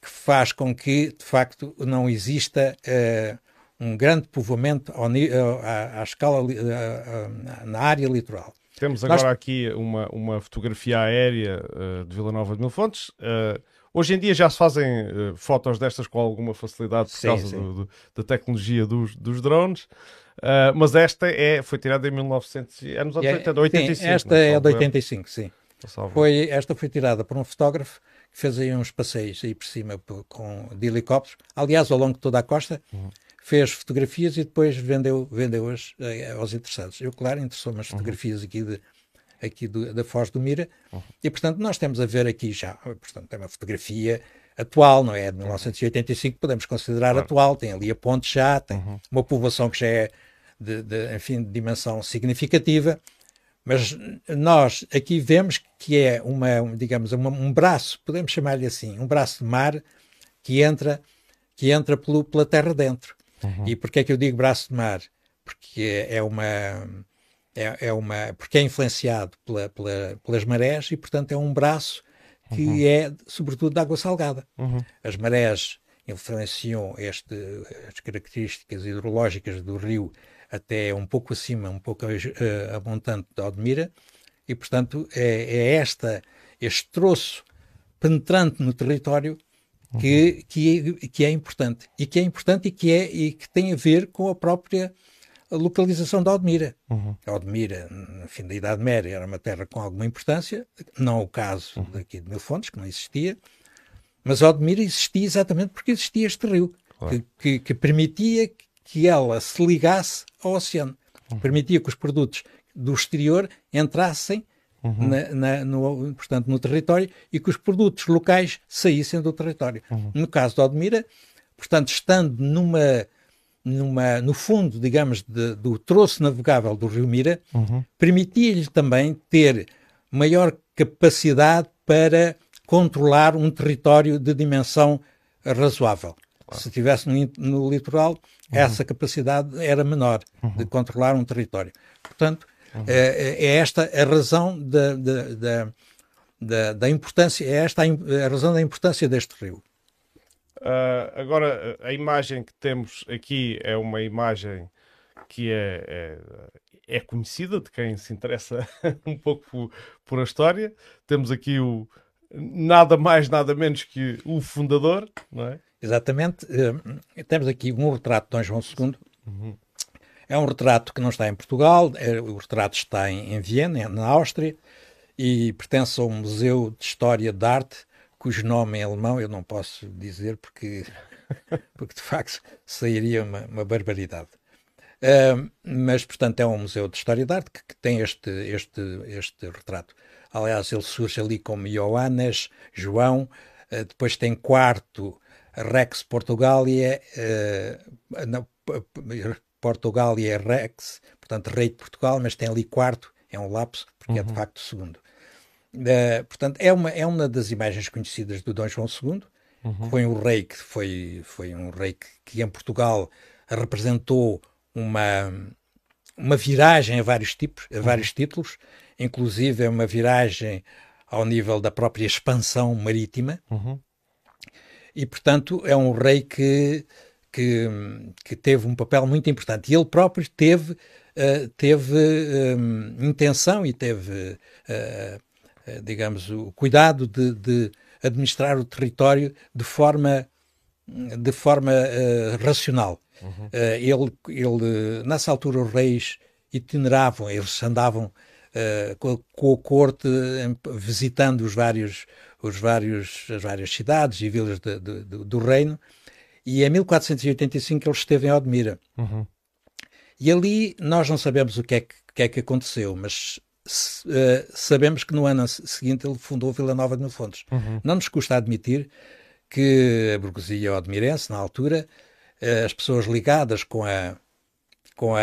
que faz com que, de facto, não exista uh, um grande povoamento ao, uh, à, à, escala, uh, na área litoral. Temos agora Nós... aqui uma, uma fotografia aérea de Vila Nova de Mil Fontes. Hoje em dia já se fazem uh, fotos destas com alguma facilidade por sim, causa sim. Do, do, da tecnologia dos, dos drones. Uh, mas esta é, foi tirada em 1900, anos 80, é, 85. Sim, esta é de 85, sim. Foi, esta foi tirada por um fotógrafo que fez aí uns passeios aí por cima com, de helicópteros. Aliás, ao longo de toda a costa, uhum. fez fotografias e depois vendeu, vendeu-as eh, aos interessados. Eu, claro, interessou-me as uhum. fotografias aqui de, aqui do, da Foz do Mira, uhum. e portanto nós temos a ver aqui já, portanto tem uma fotografia atual, não é? De 1985 podemos considerar claro. atual, tem ali a ponte já, tem uhum. uma povoação que já é de, de, enfim, de dimensão significativa, mas nós aqui vemos que é uma, digamos, uma, um braço, podemos chamar-lhe assim, um braço de mar que entra, que entra pelo, pela terra dentro. Uhum. E porquê é que eu digo braço de mar? Porque é uma é, é uma, porque é influenciado pela, pela, pelas marés e, portanto, é um braço que uhum. é, sobretudo, de água salgada. Uhum. As marés influenciam este, as características hidrológicas do rio até um pouco acima, um pouco uh, a montante de Odmira, e, portanto, é, é, esta, este troço penetrante no território que, uhum. que, é, que é importante. E que é importante e que, é, e que tem a ver com a própria a localização da Odmira. Uhum. A Odmira, no fim da Idade Média, era uma terra com alguma importância, não o caso uhum. daqui de Mil Fontes, que não existia, mas a Odmira existia exatamente porque existia este rio, claro. que, que, que, permitia que ela se ligasse ao oceano, uhum. permitia que os produtos do exterior entrassem uhum. na, na, no, portanto, no território e que os produtos locais saíssem do território. Uhum. No caso da Odmira, portanto, estando numa numa, no fundo, digamos, de, do troço navegável do Rio Mira, uhum. permitia-lhe também ter maior capacidade para controlar um território de dimensão razoável. Claro. Se estivesse no, no litoral, uhum. essa capacidade era menor uhum. de controlar um território. Portanto, uhum. é, é, esta a razão da, da, da, da, da importância, é esta a, a razão da importância deste rio. Uh, agora, a imagem que temos aqui é uma imagem que é, é, é conhecida de quem se interessa *laughs* um pouco por, por, a história. Temos aqui o nada mais, nada menos que o fundador, não é? Exatamente. Uh, temos aqui um retrato de Dom João II. Uhum. É um retrato que não está em Portugal, é, o retrato está em, em Viena, na Áustria, e pertence a um museu de história de arte cujo nome em alemão eu não posso dizer porque, *laughs* porque de facto sairia uma, uma barbaridade. Uh, mas, portanto, é um museu de história da arte que, que, tem este, este, este retrato. Aliás, ele surge ali como Johannes, João, uh, depois tem quarto Rex Portugalia, uh, não, Portugalia Rex, portanto, rei de Portugal, mas tem ali quarto é um lapso, porque uhum. é de uhum. facto o segundo. Uh, portanto, é uma, é uma das imagens conhecidas do Dom João II, uhum. que foi um rei que foi, foi um rei que, que em Portugal representou uma, uma viragem a vários tipos, a vários uhum. títulos, inclusive é uma viragem ao nível da própria expansão marítima. Uhum. E, portanto, é um rei que, que, que, teve um papel muito importante. E ele próprio teve, uh, teve um, intenção e teve, uh, digamos, o cuidado de, de, administrar o território de forma, de forma racional. Uhum. ele, ele, nessa altura, os reis itineravam, eles andavam uh, com, a, com, a, corte, visitando os vários, os vários, as várias cidades e vilas de, de, de, do reino, e em 1485 ele esteve em Odmira. Uhum. E ali nós não sabemos o que é que, que, é que aconteceu, mas uh, sabemos que no ano seguinte ele fundou Vila Nova de Mil Fontes. Uhum. Não nos custa admitir que a burguesia odmirense, na altura, uh, as pessoas ligadas com a, com a,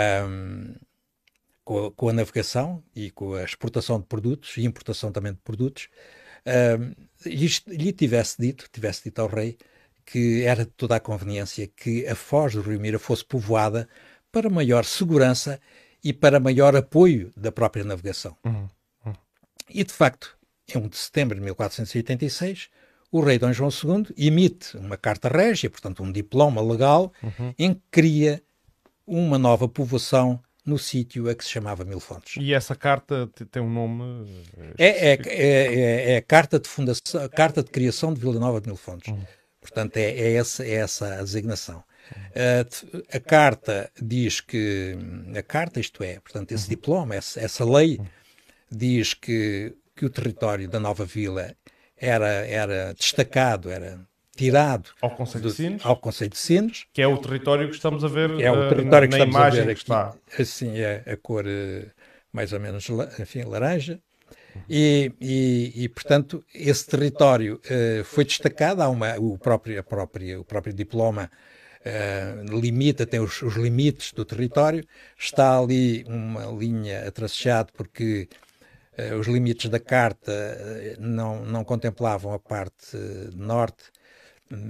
com a, com a, navegação e com a exportação de produtos e importação também de produtos, uh, lhe tivesse dito, tivesse dito ao rei que era de toda a conveniência que a foz do Rio Mira fosse povoada para maior segurança e para maior apoio da própria navegação. Uhum. Uhum. E, de facto, em 1 de setembro de 1486, o rei Dom João II emite uma carta régia, portanto um diploma legal, uhum. em que cria uma nova povoação no sítio a que se chamava Mil Fontes. E essa carta tem um nome? É, é, é, é, a carta de fundação, carta de criação de Vila Nova de Mil Fontes. Uhum. Portanto, é, é, essa, é essa a designação. Uh, a carta diz que a carta, isto é, portanto, esse uhum. diploma, essa, essa lei, diz que, que o território da nova vila era, era destacado, era tirado ao Conselho, de Sines, ao Conselho de Sines, que é o território que estamos a ver é o território uh, que estamos a ver aqui, está. assim é a cor mais ou menos enfim laranja. E, e, e, portanto esse território uh, foi destacado. Há uma o próprio a própria o próprio diploma uh, limita tem os, os, limites do território está ali uma linha a porque os limites da carta não, não contemplavam a parte norte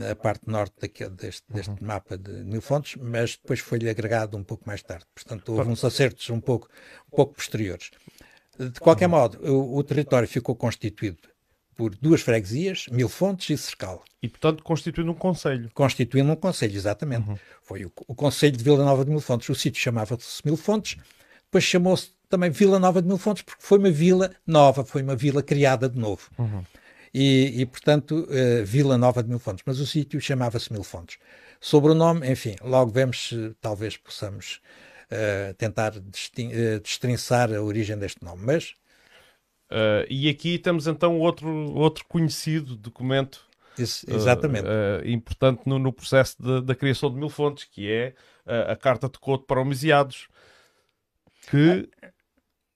a parte norte daquele, deste, deste uhum. mapa de Mil Fontes, mas depois foi-lhe agregado um pouco mais tarde. Portanto, houve uns acertos um pouco, um pouco posteriores. De qualquer uhum. modo, o, o, território ficou constituído por duas freguesias, Mil Fontes e Cercal. E, portanto, constituindo um conselho. Constituindo um conselho, exatamente. Uhum. Foi o, o Conselho de Vila Nova de Mil Fontes. O sítio chamava-se Mil Fontes, depois chamou-se também Vila Nova de Mil Fontes, porque foi uma vila nova, foi uma vila criada de novo. Uhum e, e portanto, uh, Vila Nova de Mil Fontes, mas o sítio chamava-se Mil Fontes. Sobre o nome, enfim, logo vemos se talvez possamos uh, tentar uh, destrinçar a origem deste nome, mas... e aqui temos então outro, outro conhecido documento Isso, exatamente. importante no, no processo de, da criação de Mil Fontes, que é a Carta de Couto para Homiciados, que...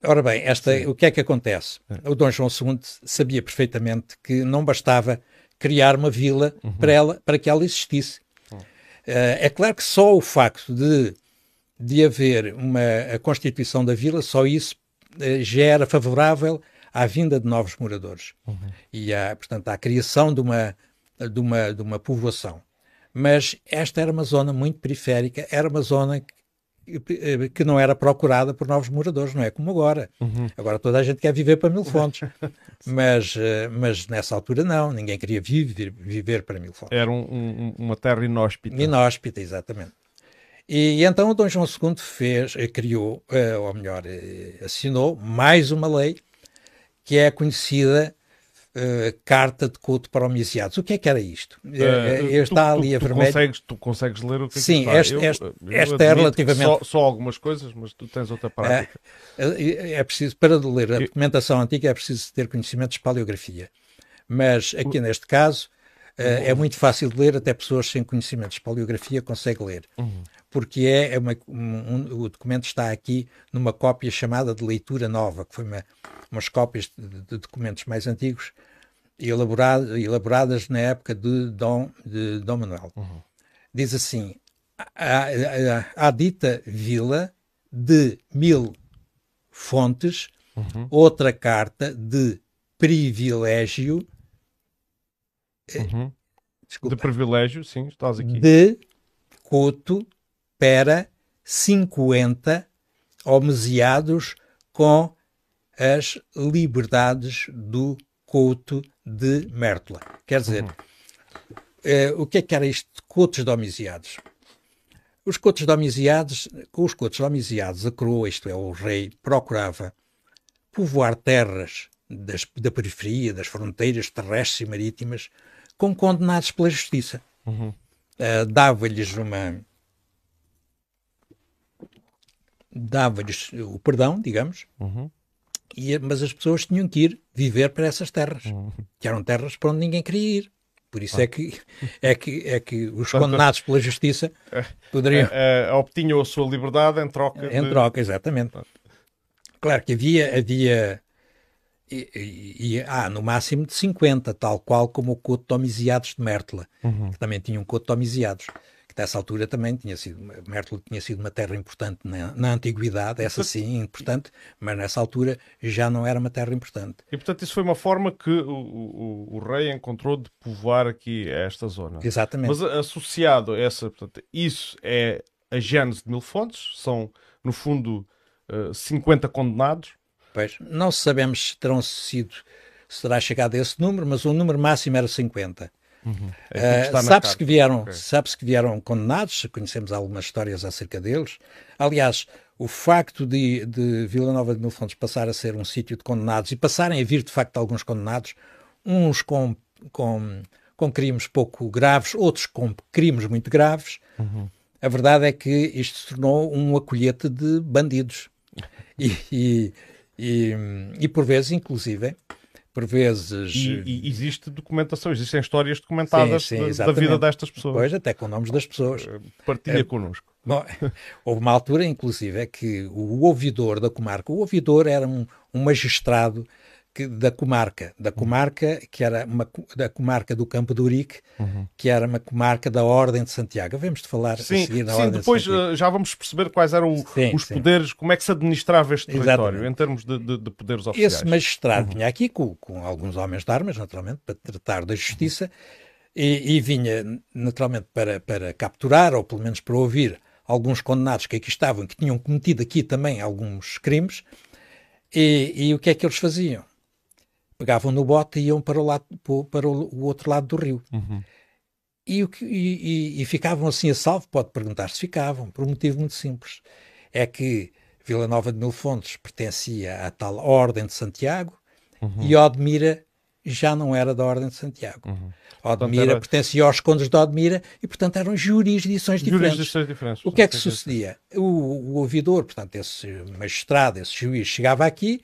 Ora bem, esta, o que é que acontece? O Dom João II sabia perfeitamente que não bastava criar uma vila uhum. para, ela, para que ela existisse. Uhum. Uh, é claro que só o facto de, de haver uma, a constituição da vila, só isso uh, já era favorável à vinda de novos moradores uhum. e, à, portanto, à criação de uma, de, uma, de uma povoação. Mas esta era uma zona muito periférica, era uma zona que não era procurada por novos moradores, não é como agora. Uhum. Agora toda a gente quer viver para Mil *laughs* Fontes, mas, eh, mas nessa altura não, ninguém queria viver, viver para Mil Fontes. Era um, um, uma terra inóspita. Inóspita, exatamente. E, e, então o Dom João II fez, eh, criou, eh, ou melhor, assinou mais uma lei que é conhecida Uh, carta de culto para homicidados. O que é que era isto? Uh, está tu, ali a vermelho. Consegues, tu consegues ler o que Sim, é que Sim, esta, é relativamente. Só, só, algumas coisas, mas tu tens outra prática. É, é preciso, para ler a documentação antiga, é preciso ter conhecimentos de paleografia. Mas aqui neste caso. Uh, é muito fácil de ler, até pessoas sem conhecimentos de paleografia conseguem ler. Uhum. Porque é, é uma, um, um, o documento está aqui numa cópia chamada de leitura nova, que foi uma, umas cópias de, de documentos mais antigos elaborado, elaboradas na época de Dom, de Dom Manuel. Uhum. Diz assim: a, a, a, dita vila de mil fontes uhum. outra carta de privilégio. Uhum. Desculpa, de privilégio, sim, estás aqui. De Couto para 50 homeziados com as liberdades do Couto de Mértola. Quer dizer, uhum. eh, o que é que era isto de Coutos domiciados? Os Coutos domiciados, com os Coutos domiciados, a coroa, isto é, o rei, procurava povoar terras das, da periferia, das fronteiras terrestres e marítimas, com condenados pela justiça. Uhum. Uh, dava-lhes uma. Dava-lhes o perdão, digamos, uhum. e, mas as pessoas tinham que ir viver para essas terras, uhum. que eram terras para onde ninguém queria ir. Por isso ah. é, que, é, que, é que os condenados pela justiça é, poderiam. É, é, obtinham a sua liberdade em troca. Em de... troca, exatamente. Claro que havia, havia e, e, e, ah, no máximo de 50, tal qual como o Couto de de Mértola, uhum. que também tinha um Couto de nessa altura também tinha sido, Mértola tinha sido uma terra importante na, na antiguidade, essa sim, importante, mas nessa altura já não era uma terra importante. E portanto isso foi uma forma que o, o, o rei encontrou de povoar aqui esta zona. Exatamente. Mas associado a essa, portanto, isso é a Gênese de Mil Fontes, são no fundo 50 eh, condenados, Pois, não sabemos se terão sido, se terá chegado a esse número, mas o número máximo era 50. Uhum. É uh, sabe-se que vieram, okay. sabe que vieram condenados, conhecemos algumas histórias acerca deles. Aliás, o facto de, de Vila Nova de Mil Fontes passar a ser um sítio de condenados e passarem a vir de facto alguns condenados, uns com, com, com crimes pouco graves, outros com crimes muito graves, uhum. a verdade é que isto se tornou um acolhete de bandidos. E, e, e, e por vezes, inclusive, por vezes. E, e, existe documentação, existem histórias documentadas sim, sim, da, vida destas pessoas. Pois, até com nomes das pessoas. Eh, partilha é, connosco. Bom, *laughs* houve uma altura, inclusive, é que o ouvidor da comarca, o ouvidor era um, um magistrado que, da comarca, da comarca que era uma, da comarca do Campo do Urique, uhum. que era uma comarca da Ordem de Santiago. Vamos de falar sim, a seguir na sim, Ordem depois de Santiago. Eh, já vamos perceber quais eram sim, os sim. poderes, como é que se administrava este território em termos de, de, de, poderes oficiais. Esse magistrado uhum. vinha aqui com, com alguns homens de armas, naturalmente, para tratar da justiça uhum. e, e, vinha naturalmente para, para capturar ou pelo menos para ouvir alguns condenados que aqui estavam, que tinham cometido aqui também alguns crimes. E, e o que é que eles faziam? Pegavam no bote e iam para o, lado, para o outro lado do rio. Uhum. E, e, e, ficavam assim a salvo, pode perguntar se ficavam, por um motivo muito simples. É que Vila Nova de Mil Fontes pertencia à tal Ordem de Santiago uhum. e Odmira já não era da Ordem de Santiago. Uhum. Odmira era... pertencia aos condes de Odmira e, portanto, eram jurisdições diferentes. Jurisdições diferentes. O que é que sucedia? O, o ouvidor, portanto, esse magistrado, esse juiz, chegava aqui,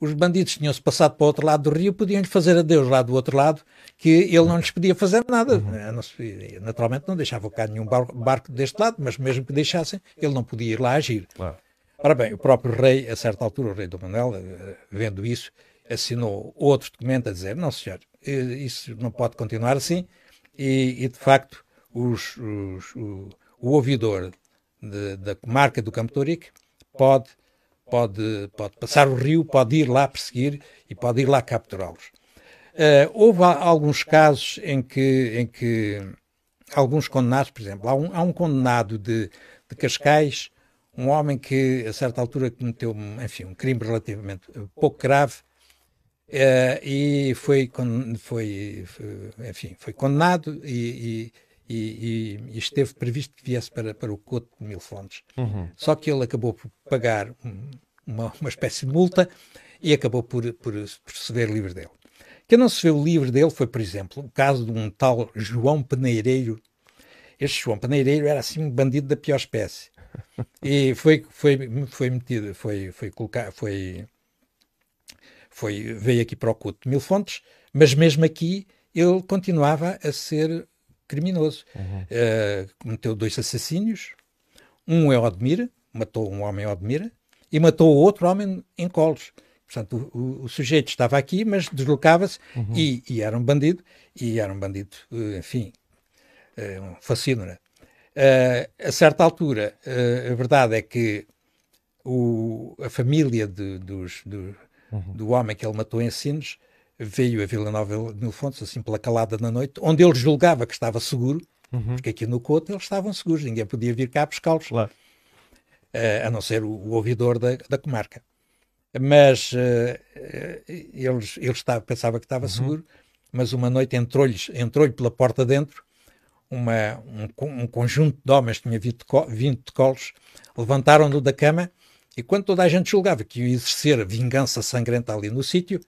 os bandidos tinham-se passado para o outro lado do rio, podiam-lhe fazer adeus lá do outro lado, que ele não lhes podia fazer nada. Uhum. Naturalmente não deixava cá nenhum barco deste lado, mas mesmo que deixassem, ele não podia ir lá agir. Claro. Ora bem, o próprio rei, a certa altura, o rei do Manuel, eh, vendo isso, assinou outro documento a dizer, não senhor, eh, isso não pode continuar assim, e, e de facto os, os, o, o ouvidor de, da comarca do Campo de pode pode, pode passar o rio, pode ir lá perseguir e pode ir lá capturá-los. Uh, houve alguns casos em que, em que alguns condenados, por exemplo, há um, há um condenado de, de Cascais, um homem que a certa altura cometeu, enfim, um crime relativamente pouco grave uh, e foi, foi, foi, enfim, foi condenado e, e, e, esteve previsto que viesse para, para o Couto de Mil Fontes. Uhum. Só que ele acabou por pagar uma, uma espécie de multa e acabou por, por, por se ver livre dele. Quem não se viu livre dele foi, por exemplo, o caso de um tal João Peneireiro. Este João Peneireiro era assim um bandido da pior espécie. E foi, foi, foi metido, foi, foi colocar, foi, foi, veio aqui para o culto de Mil Fontes, mas mesmo aqui ele continuava a ser criminoso. Uhum. Uh, cometeu dois assassínios, um é Odmira, matou um homem Odmira, e matou outro homem em colos. Portanto, o, o, o sujeito estava aqui, mas deslocava-se uhum. e, e, era um bandido, e era um bandido, eh, enfim, uh, um fascínora. Uh, a certa altura, uh, a verdade é que o, a família de, dos, do, uhum. do homem que ele matou em Sines veio a Vila Nova de Fontes, assim pela calada da noite, onde ele julgava que estava seguro, uhum. porque aqui no Couto eles estavam seguros, ninguém podia vir cá buscá-los, uh, a não ser o, o ouvidor da, da comarca. Mas uh, eles, ele estava, pensava que estava uhum. seguro, mas uma noite entrou-lhe entrou pela porta dentro uma, um, um, conjunto de homens tinha vindo de, vindo de colos, levantaram-no da cama e quando toda a gente julgava que ia exercer vingança sangrenta ali no sítio,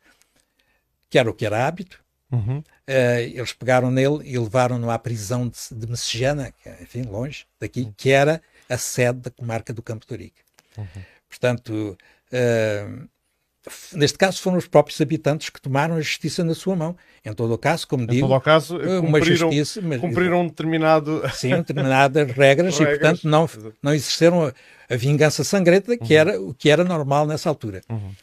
que era o que era hábito, uhum. uh, eles pegaram nele e levaram-no à prisão de, de Messejana, é, enfim, longe daqui, uhum. que era a sede da comarca do Campo Torique. Uhum. Portanto, uh, neste caso foram os próprios habitantes que tomaram a justiça na sua mão. Em todo o caso, como em digo, todo o caso, uma justiça, mas, cumpriram um determinado *laughs* sim, determinadas regras, regras, e portanto não não exerceram a, a vingança sangrenta que uhum. era o que era normal nessa altura. Uhum.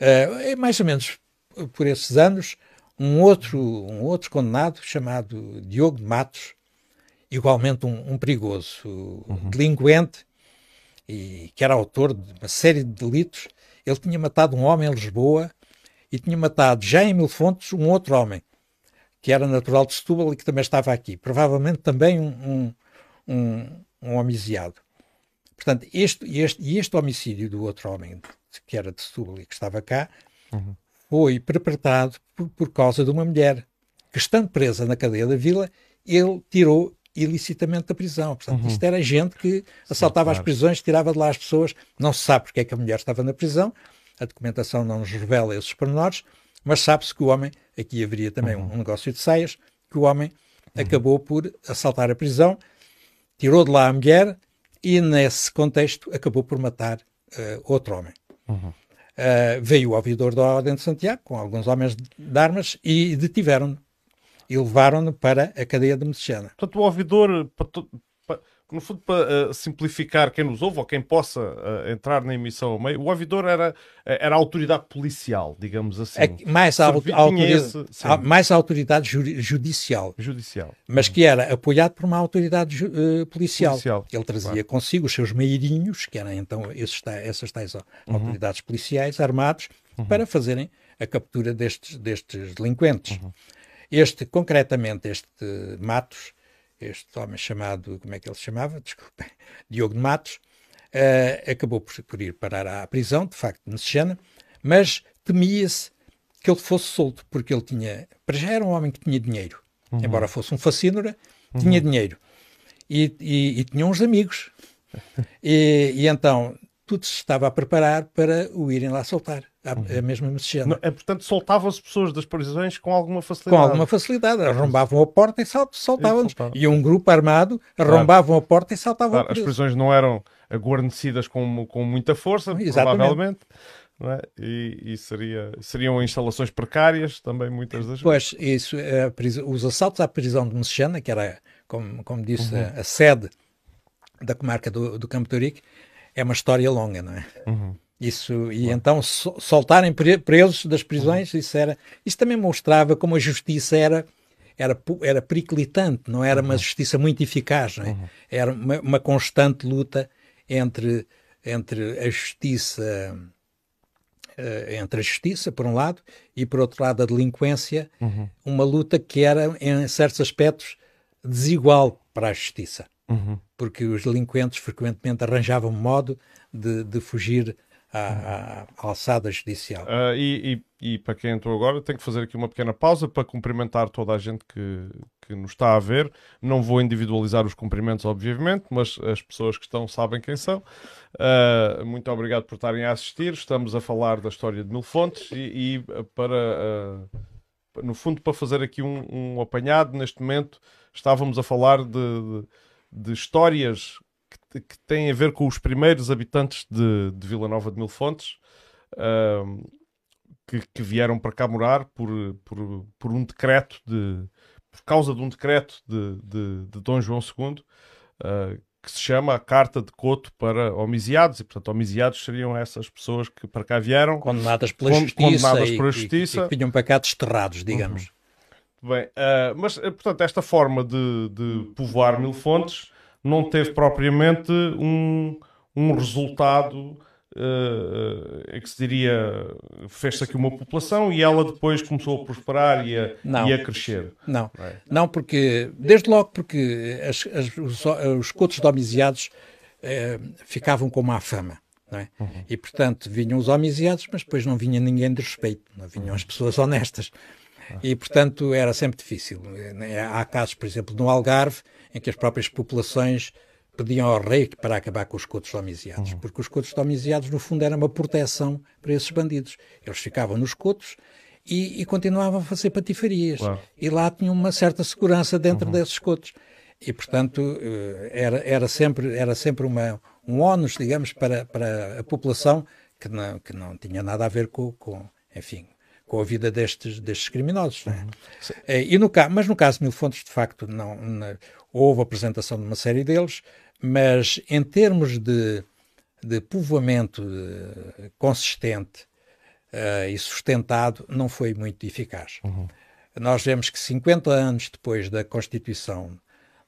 Uh, é mais ou menos por esses anos um outro um outro condenado chamado Diogo de Matos, igualmente um, um perigoso uhum. delinquente e que era autor de uma série de delitos ele tinha matado um homem em Lisboa e tinha matado já em Mil Fontes um outro homem, que era natural de Setúbal e que também estava aqui. Provavelmente também um, um, um, um homiciado. Portanto, este, este, este homicídio do outro homem, que era de Setúbal e que estava cá, uhum. Foi perpetrado por, por causa de uma mulher que, estando presa na cadeia da vila, ele tirou ilicitamente da prisão. Portanto, uhum. isto era gente que assaltava Sim, claro. as prisões, tirava de lá as pessoas. Não se sabe porque é que a mulher estava na prisão. A documentação não nos revela esses pormenores, mas sabe-se que o homem, aqui haveria também uhum. um, negócio de saias, que o homem uhum. acabou por assaltar a prisão, tirou de lá a mulher e, nesse contexto, acabou por matar uh, outro homem. Uh, veio o ouvidor da Ordem de Santiago, com alguns homens de armas, e detiveram-no e levaram-no para a cadeia de Messejana. Portanto, o ouvidor, no fundo, para uh, simplificar quem nos ouve ou quem possa uh, entrar na emissão ao meio, o ouvidor era, eh, era a autoridade policial, digamos assim. É mais, a, autoridade, esse, mais a autoridade judicial. Judicial. Mas que era apoiado por uma autoridade uh, policial. policial. Ele trazia claro. consigo os seus meirinhos, que eram então esses, essas tais uhum. autoridades policiais armados, uhum. para fazerem a captura destes, destes delinquentes. Uhum. Este, concretamente, este Matos, este homem chamado, como é que ele se chamava? *laughs* Desculpe, Diogo de Matos, uh, acabou por, por, ir parar à prisão, de facto, Messejana, mas temia-se que ele fosse solto, porque ele tinha, para já era um homem que tinha dinheiro, uhum. embora fosse um facínora, uhum. tinha dinheiro e, e, e, tinha uns amigos. *laughs* e, e então tudo se estava a preparar para o irem lá soltar a, a mesma mexicana. É, portanto, soltavam-se pessoas das prisões com alguma facilidade. Com alguma facilidade. Arrombavam a porta e soltavam-nos. E um grupo armado arrombavam claro. a porta e saltavam claro, As prisões não eram guarnecidas com, com muita força, Exatamente. provavelmente. É? E, e, seria, seriam instalações precárias também, muitas das vezes. Pois, isso, os assaltos à prisão de Mexicana, que era, como, como disse, uhum. a, a, sede da comarca do, do Campo Torique, é uma história longa, não é? Uhum. Isso, e então soltarem presos das prisões, uhum. isso era. Isso também mostrava como a justiça era era, era periclitante, não era uma uhum. justiça muito eficaz, é? Uhum. era uma, uma, constante luta entre, entre a justiça uh, entre a justiça, por um lado, e por outro lado a delinquência, uhum. uma luta que era, em certos aspectos, desigual para a justiça. Uhum. Porque os delinquentes frequentemente arranjavam modo de, de fugir à, à alçada judicial. Uh, e, e, e, para quem entrou agora, tenho que fazer aqui uma pequena pausa para cumprimentar toda a gente que, que nos está a ver. Não vou individualizar os cumprimentos, obviamente, mas as pessoas que estão sabem quem são. Uh, muito obrigado por estarem a assistir. Estamos a falar da história de Mil Fontes e, e para, uh, no fundo, para fazer aqui um, um, apanhado, neste momento estávamos a falar de, de, de histórias que tem a ver com os primeiros habitantes de, de Vila Nova de Mil Fontes, uh, que, que, vieram para cá morar por, por, por, um decreto de por causa de um decreto de, de, de Dom João II uh, ah, que se chama a Carta de Coto para Homiciados, e portanto homiciados seriam essas pessoas que para cá vieram condenadas pela justiça, condenadas pela justiça. E, e, e, que vinham para cá desterrados, digamos. Uhum. Bem, uh, mas portanto esta forma de, de povoar Mil Fontes não teve propriamente um, um resultado uh, é que se diria, fez-se aqui uma população e ela depois começou a prosperar e a, e a crescer. Não, é. não, porque, desde logo porque as, as, os, os cotos domiciados uh, ficavam com má fama. É? Uhum. E, portanto, vinham os homiciados, mas depois não vinha ninguém de respeito, não vinham as pessoas honestas. E, portanto, era sempre difícil. Há casos, por exemplo, no Algarve, em que as próprias populações pediam ao rei para acabar com os cotos domiciados, uhum. porque os cotos domiciados, no fundo, era uma proteção para esses bandidos. Eles ficavam nos cotos e, e continuavam a fazer patifarias. Claro. E lá tinham uma certa segurança dentro uhum. desses cotos. E, portanto, eh, era, era sempre, era sempre uma, um ónus, digamos, para, para a população que não, que não tinha nada a ver com, com enfim, com a vida destes, destes criminosos. Uhum. É, e no, mas no caso de Mil Fontes, de facto, não, não, houve apresentação de uma série deles, mas em termos de, de povoamento uh, consistente uh, e sustentado, não foi muito eficaz. Uhum. Nós vemos que 50 anos depois da constituição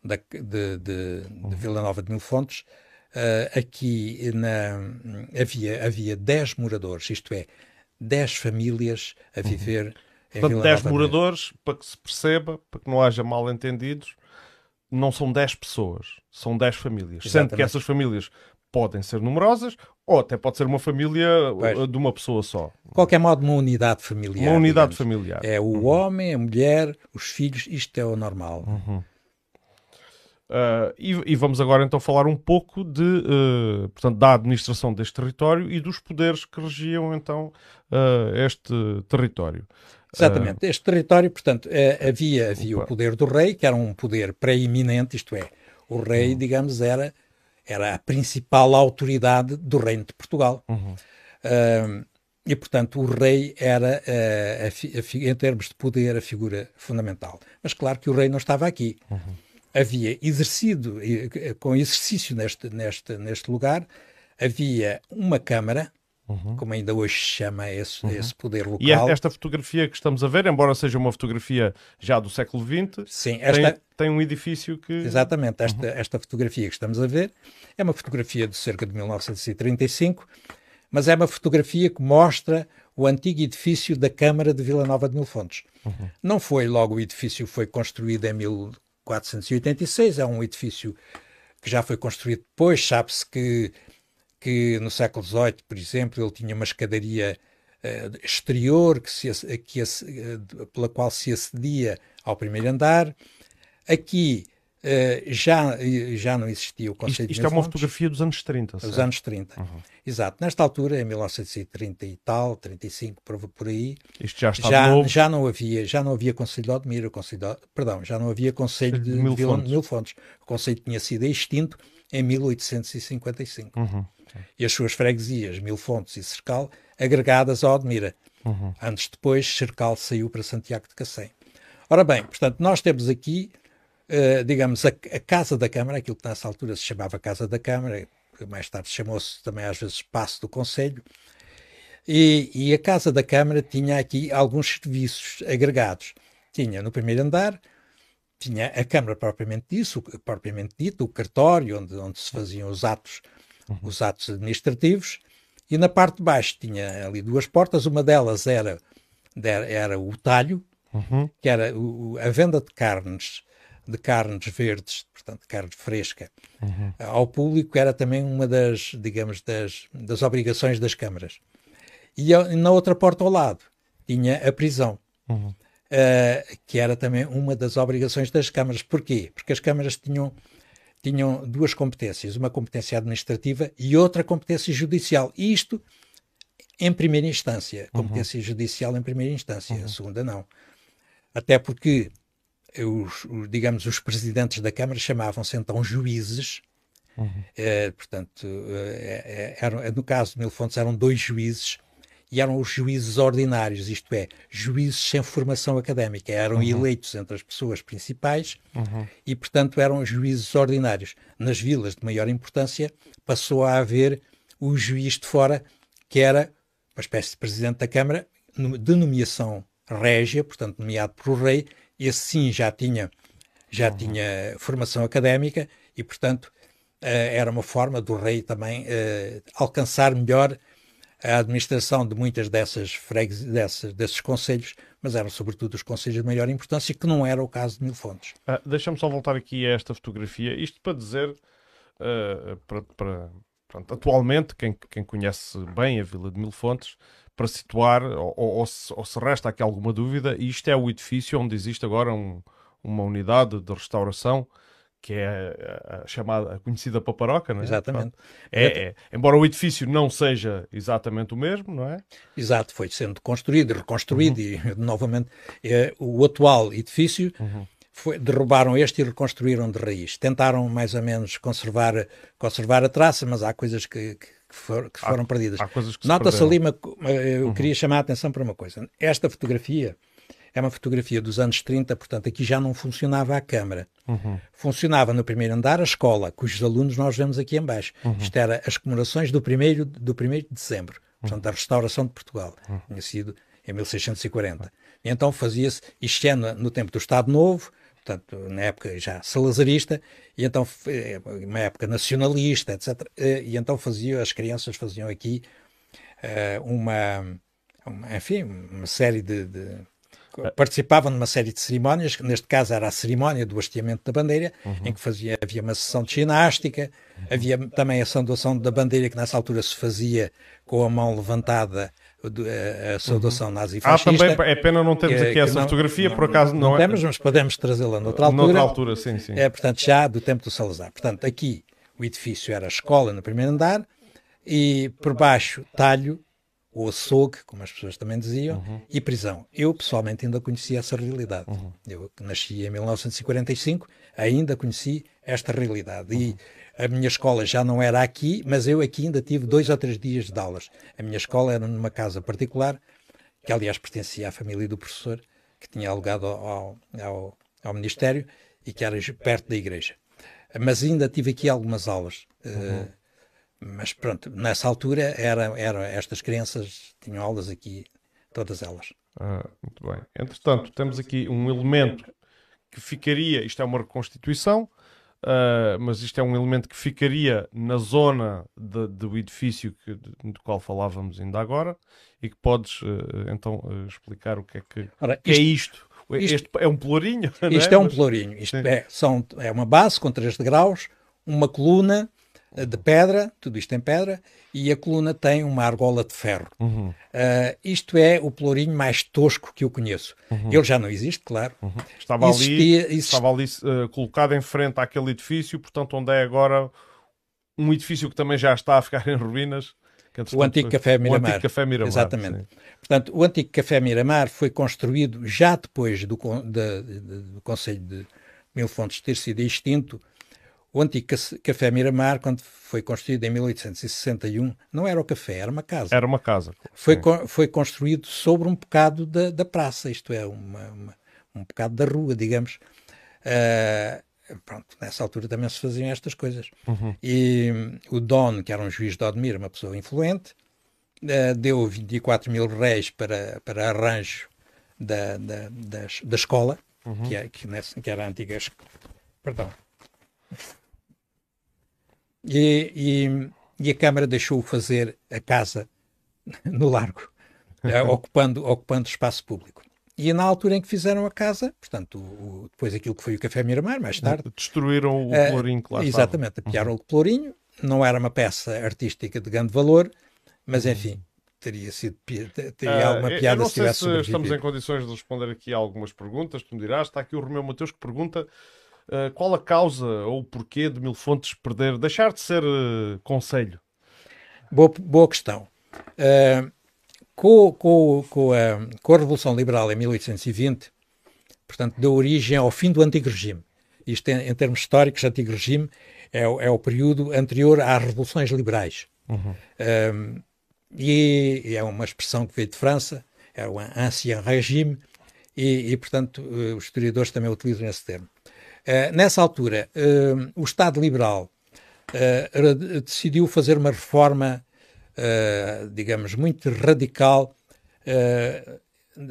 da, de, de, de Vila Nova de Mil Fontes, uh, aqui na, havia, havia 10 moradores, isto é, 10 famílias a viver uhum. em Portanto, 10 moradores, para que se perceba, para que não haja mal entendidos, não são 10 pessoas, são 10 famílias. Exatamente. Sendo que essas famílias podem ser numerosas ou até pode ser uma família pois. Uh, de uma pessoa só. De qualquer modo, uma unidade familiar. Uma unidade digamos. familiar. É o uhum. homem, a mulher, os filhos, isto é o normal. Uhum. Uh, e, e, vamos agora então falar um pouco de, uh, portanto, da administração deste território e dos poderes que regiam então uh, este território. Exatamente. Este território, portanto, havia, havia o poder do rei, que era um poder preeminente, isto é, o rei, uhum. digamos, era, era a principal autoridade do reino de Portugal. Uhum. e, portanto, o rei era, a, a, em termos de poder, a figura fundamental. Mas claro que o rei não estava aqui. Uhum havia exercido, com exercício neste, neste, neste lugar, havia uma Câmara, uhum. como ainda hoje se chama esse, uhum. esse poder local. E esta fotografia que estamos a ver, embora seja uma fotografia já do século XX, Sim, esta... tem, tem um edifício que... Exatamente, esta, uhum. esta fotografia que estamos a ver é uma fotografia de cerca de 1935, mas é uma fotografia que mostra o antigo edifício da Câmara de Vila Nova de Mil Fontes. Uhum. Não foi logo o edifício foi construído em mil, 486, é um edifício que já foi construído depois, sabe-se que, que no século XVIII, por exemplo, ele tinha uma escadaria uh, exterior que se, que, uh, pela qual se acedia ao primeiro andar. Aqui já, já não existia o conceito isto, isto é uma fotografia dos anos 30, Dos anos 30, uhum. exato. Nesta altura, em 1930 e tal, 35, por, por aí, isto já, está já, já não havia Já não havia Conselho de Odmira, Conselho de, perdão, já não havia Conselho de, de Mil, Vila, Fontes. Mil Fontes. O Conselho tinha sido extinto em 1855. Uhum. E as suas freguesias, Mil Fontes e Cercal, agregadas a Odmira. Uhum. Antes depois, Cercal saiu para Santiago de Cacém. Ora bem, portanto, nós temos aqui uh, digamos, a, a, Casa da Câmara, aquilo que nessa altura se chamava Casa da Câmara, mais tarde chamou-se também às vezes Espaço do Conselho, e, e, a Casa da Câmara tinha aqui alguns serviços agregados. Tinha no primeiro andar, tinha a Câmara propriamente disso, propriamente dito, o cartório, onde, onde se faziam os atos, uhum. os atos administrativos, e na parte de baixo tinha ali duas portas, uma delas era, era o talho, uhum. que era o, a venda de carnes de carnes verdes, portanto, carne fresca, uhum. ao público era também uma das, digamos, das, das obrigações das câmaras. E na outra porta ao lado tinha a prisão, uhum. uh, que era também uma das obrigações das câmaras. Porquê? Porque as câmaras tinham, tinham duas competências, uma competência administrativa e outra competência judicial. E isto em primeira instância, uhum. competência uhum. judicial em primeira instância, a uhum. segunda não. Até porque os, os, digamos, os presidentes da Câmara chamavam-se então juízes, uhum. é, portanto, é, eram, no caso de Mil Fontes eram dois juízes, e eram os juízes ordinários, isto é, juízes sem formação académica, eram uhum. eleitos entre as pessoas principais uhum. e, portanto, eram juízes ordinários. Nas vilas de maior importância passou a haver o juiz de fora, que era uma espécie de presidente da Câmara, de nomeação régia, portanto, nomeado pelo rei, esse sim já tinha, já uhum. tinha formação académica e, portanto, era uma forma do rei também alcançar melhor a administração de muitas dessas fregues, dessas, desses conselhos, mas eram sobretudo os conselhos de maior importância, que não era o caso de Mil Fontes. Ah, Deixa-me só voltar aqui a esta fotografia, isto para dizer, uh, para, para pronto, atualmente, quem, quem conhece bem a Vila de Mil Fontes, para situar, ou, ou, se, ou, se, resta aqui alguma dúvida, isto é o edifício onde existe agora um, uma unidade de restauração que é a, chamada, a conhecida paparoca, não é? Exatamente. É, é, embora o edifício não seja exatamente o mesmo, não é? Exato, foi sendo construído e reconstruído uhum. e *laughs* novamente é, o atual edifício uhum. Foi, derrubaram este e reconstruíram de raiz. Tentaram mais ou menos conservar, conservar a traça, mas há coisas que, que, for, que foram há, perdidas. Nota-se ali, uma, eu uhum. queria chamar a atenção para uma coisa. Esta fotografia é uma fotografia dos anos 30, portanto aqui já não funcionava a câmara. Uhum. Funcionava no primeiro andar a escola, cujos alunos nós vemos aqui embaixo. Uhum. Isto era as comemorações do primeiro, do primeiro de dezembro, portanto da restauração de Portugal. Uhum. Tinha sido em 1640. E então fazia-se, isto é no, no tempo do Estado Novo, portanto, na época já salazarista, e então, é, uma época nacionalista, etc. E então fazia, as crianças faziam aqui uh, uma, uma, enfim, uma série de, de participavam numa série de cerimónias, que neste caso era a cerimónia do hasteamento da bandeira, uhum. em que fazia, havia uma sessão de ginástica, havia também a saudação da bandeira, que nessa altura se fazia com a mão levantada, a, saudação uhum. nazifascista. Ah, também é pena não termos aqui essa não, fotografia, não, por acaso não, não é... temos, mas podemos trazê-la noutra altura. Noutra altura, sim, sim. É, portanto, já do tempo do Salazar. Portanto, aqui o edifício era a escola no primeiro andar, e por baixo, talho, o açougue, como as pessoas também diziam, uhum. e prisão. Eu, pessoalmente, ainda conhecia essa realidade. Uhum. Eu nasci em 1945, ainda conheci esta realidade. Uhum. E a minha escola já não era aqui, mas eu aqui ainda tive dois ou três dias de aulas. A minha escola era numa casa particular, que aliás pertencia à família do professor, que tinha alugado ao, ao, ao Ministério e que era perto da igreja. Mas ainda tive aqui algumas aulas. Uh, mas pronto, nessa altura era, era, estas crianças tinham aulas aqui, todas elas. Ah, muito bem. Entretanto, temos aqui um elemento que ficaria, isto é uma reconstituição, uh, mas isto é um elemento que ficaria na zona de, do edifício que, do qual falávamos ainda agora e que podes uh, então uh, explicar o que é que, Ora, que é isto. é isto. Este é um pelourinho? *laughs* Isto é, é um pelourinho. Isto é, são, é uma base com 3 degraus, uma coluna de pedra, tudo isto em pedra, e a coluna tem uma argola de ferro. Uhum. Uh, isto é o pelourinho mais tosco que eu conheço. Uhum. Ele já não existe, claro. Uhum. Estava Existia, ali, estava ali uh, colocado em frente àquele edifício, portanto, onde é agora um edifício que também já está a ficar em ruínas. o antigo Café Miramar. O antigo Café Miramar. Exatamente. Sim. Portanto, o antigo Café Miramar foi construído já depois do, do Conselho de Mil Fontes ter sido extinto o antigo Café Miramar, quando foi construído em 1861, não era o café, era uma casa. Era uma casa. Foi, foi construído sobre um bocado da, da praça, isto é, uma, uma, um bocado da rua, digamos. Uh, pronto, nessa altura também se faziam estas coisas. Uhum. E o Don, que era um juiz de Odmir, uma pessoa influente, uh, deu 24 mil réis para, para arranjo da, da, da, da escola, uhum. que, é, que, nessa, que era a antiga. Perdão. E, e, e a Câmara deixou fazer a casa *laughs* no largo, eh, *laughs* ocupando, ocupando espaço público. E na altura em que fizeram a casa, portanto, o, depois aquilo que foi o Café Miramar, mais tarde. Destruíram o pelourinho que lá Exatamente, estava. apiaram uhum. o pelourinho. Não era uma peça artística de grande valor, mas uhum. enfim, teria sido teria uh, alguma piada se tivesse se estamos em condições de responder aqui algumas perguntas. Tu me dirás, está aqui o Romeu Mateus que pergunta Uh, qual a causa ou o porquê de Mil Fontes perder, deixar de ser uh, conselho? Boa, boa questão. Uh, com, com, com, a, com a Revolução Liberal em 1820, portanto, deu origem ao fim do Antigo Regime. Isto, em, em termos históricos, Antigo Regime é, é, o período anterior às Revoluções Liberais. Uhum. e é uma expressão que veio de França, é o Ancien Regime, e, e portanto, os historiadores também utilizam esse termo. Uh, nessa altura, uh, o Estado liberal uh, decidiu fazer uma reforma, digamos, muito radical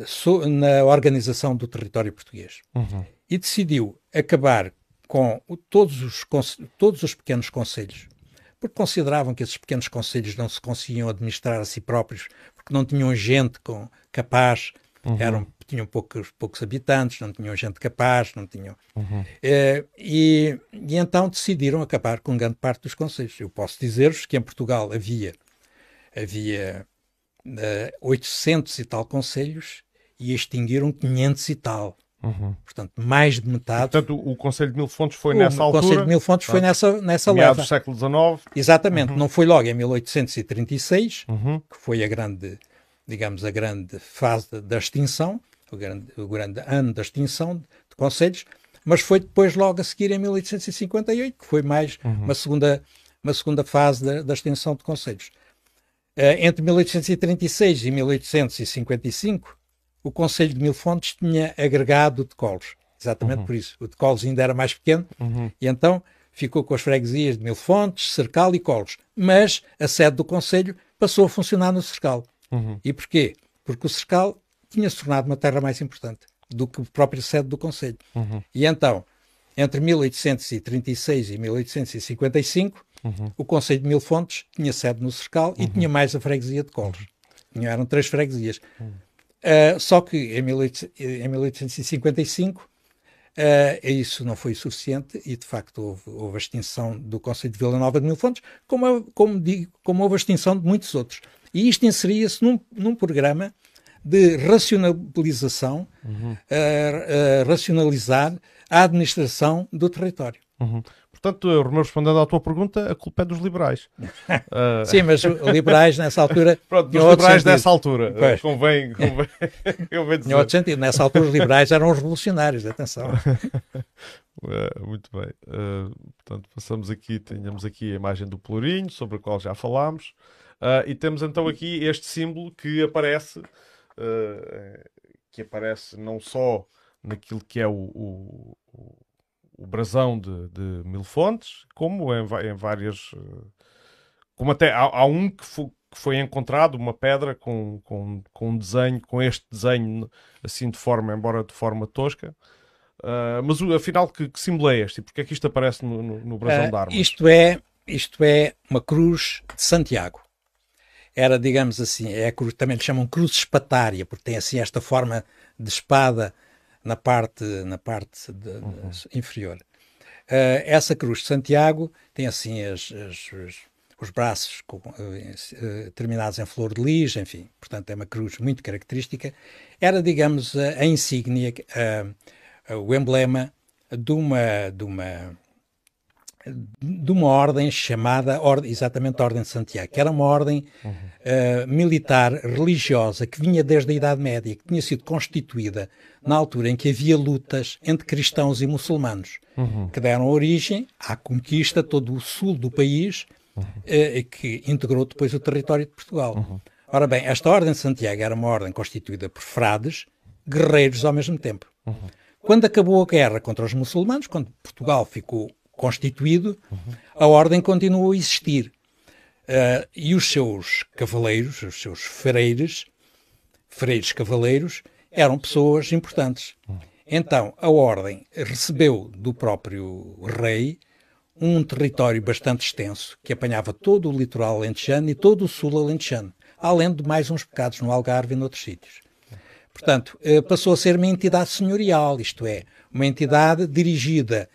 so, na organização do território português. Uhum. E decidiu acabar com todos os, todos os pequenos conselhos, porque consideravam que esses pequenos conselhos não se conseguiam administrar a si próprios, porque não tinham gente com, capaz, uhum. eram, tinham poucos, poucos habitantes, não tinham gente capaz, não tinham. Uhum. É, e, e então decidiram acabar com grande parte dos conselhos. Eu posso dizer-vos que em Portugal havia, havia uh, eh, 800 e tal conselhos e extinguiram 500 e tal. Uhum. Portanto, mais de metade. Portanto, o Conselho de Mil Fontes foi o nessa altura. O Conselho de Mil Fontes foi nessa, nessa leva. do século XIX. Exatamente. Uhum. Não foi logo em 1836, uhum. que foi a grande, digamos, a grande fase da extinção, o grande, o grande ano da extinção de conselhos, mas foi depois logo a seguir em 1858, que foi mais uhum. uma, segunda, uma segunda fase da, da extinção de conselhos. Uh, entre 1836 e 1855, o Conselho de Mil Fontes tinha agregado de Colos. Exatamente uhum. por isso. O de Colos ainda era mais pequeno uhum. e então ficou com as freguesias de Mil Fontes, Cercal e Colos. Mas a sede do Conselho passou a funcionar no Cercal. Uhum. E porquê? Porque o Cercal tinha se tornado uma terra mais importante do que a própria sede do Conselho. Uhum. E então, entre 1836 e 1855, uhum. o Conselho de Mil Fontes tinha sede no Cercal e uhum. tinha mais a freguesia de Colos. Tinha, eram três freguesias. Uhum. Uh, só que em, 18, em 1855 uh, isso não foi suficiente e de facto houve, houve, a extinção do Conselho de Vila Nova de Mil Fontes, como, como, digo, como houve a extinção de muitos outros. E isto inseria-se num, num programa de racionalização, uhum. uh, racionalizar a administração do território. Uhum. Portanto, Romeu, respondendo à tua pergunta, a culpa é dos liberais. uh... *laughs* Sim, mas liberais nessa altura. *laughs* Pronto, dos liberais dessa altura. Pois. Convém, *laughs* convém, convém dizer. Em outro sentido, nessa altura os liberais eram os revolucionários, atenção. Uh, muito bem. Uh, portanto, passamos aqui, tenhamos aqui a imagem do Pelourinho, sobre a qual já falámos. e temos então aqui este símbolo que aparece, que aparece não só naquilo que é o, o, o brasão de, de Mil Fontes, como em, em várias. Eh, como até há, há um que foi, que foi, encontrado, uma pedra com, com, com um desenho, com este desenho assim de forma, embora de forma tosca. Uh, mas afinal, que, que símbolo é este? E porquê é que isto aparece no, no, no brasão uh, de armas? Isto é, isto é uma cruz de Santiago. Era, digamos assim, é também lhe chamam cruz espatária, porque tem assim esta forma de espada na parte, na parte de, uhum. inferior. Uh, essa cruz de Santiago tem assim as, as, os, os, braços com, uh, terminados em flor de lis, enfim, portanto é uma cruz muito característica. Era, digamos, a, a insígnia, o emblema de uma, de uma de uma ordem chamada ordem, exatamente a Ordem de Santiago, que era uma ordem uhum. uh, militar religiosa que vinha desde a Idade Média, que tinha sido constituída na altura em que havia lutas entre cristãos e muçulmanos, uhum. que deram origem à conquista todo o sul do país, uhum. uh, que integrou depois o território de Portugal. Uhum. Ora bem, esta Ordem de Santiago era uma ordem constituída por frades, guerreiros ao mesmo tempo. Uhum. Quando acabou a guerra contra os muçulmanos, quando Portugal ficou constituído, a ordem continuou a existir. Uh, e os seus cavaleiros, os seus freiros, freiros cavaleiros, eram pessoas importantes. Então, a ordem recebeu do próprio rei um território bastante extenso, que apanhava todo o litoral alentejano e todo o sul alentejano, além de mais uns pecados no Algarve e noutros sítios. Portanto, eh, passou a ser uma entidade senhorial, isto é, uma entidade dirigida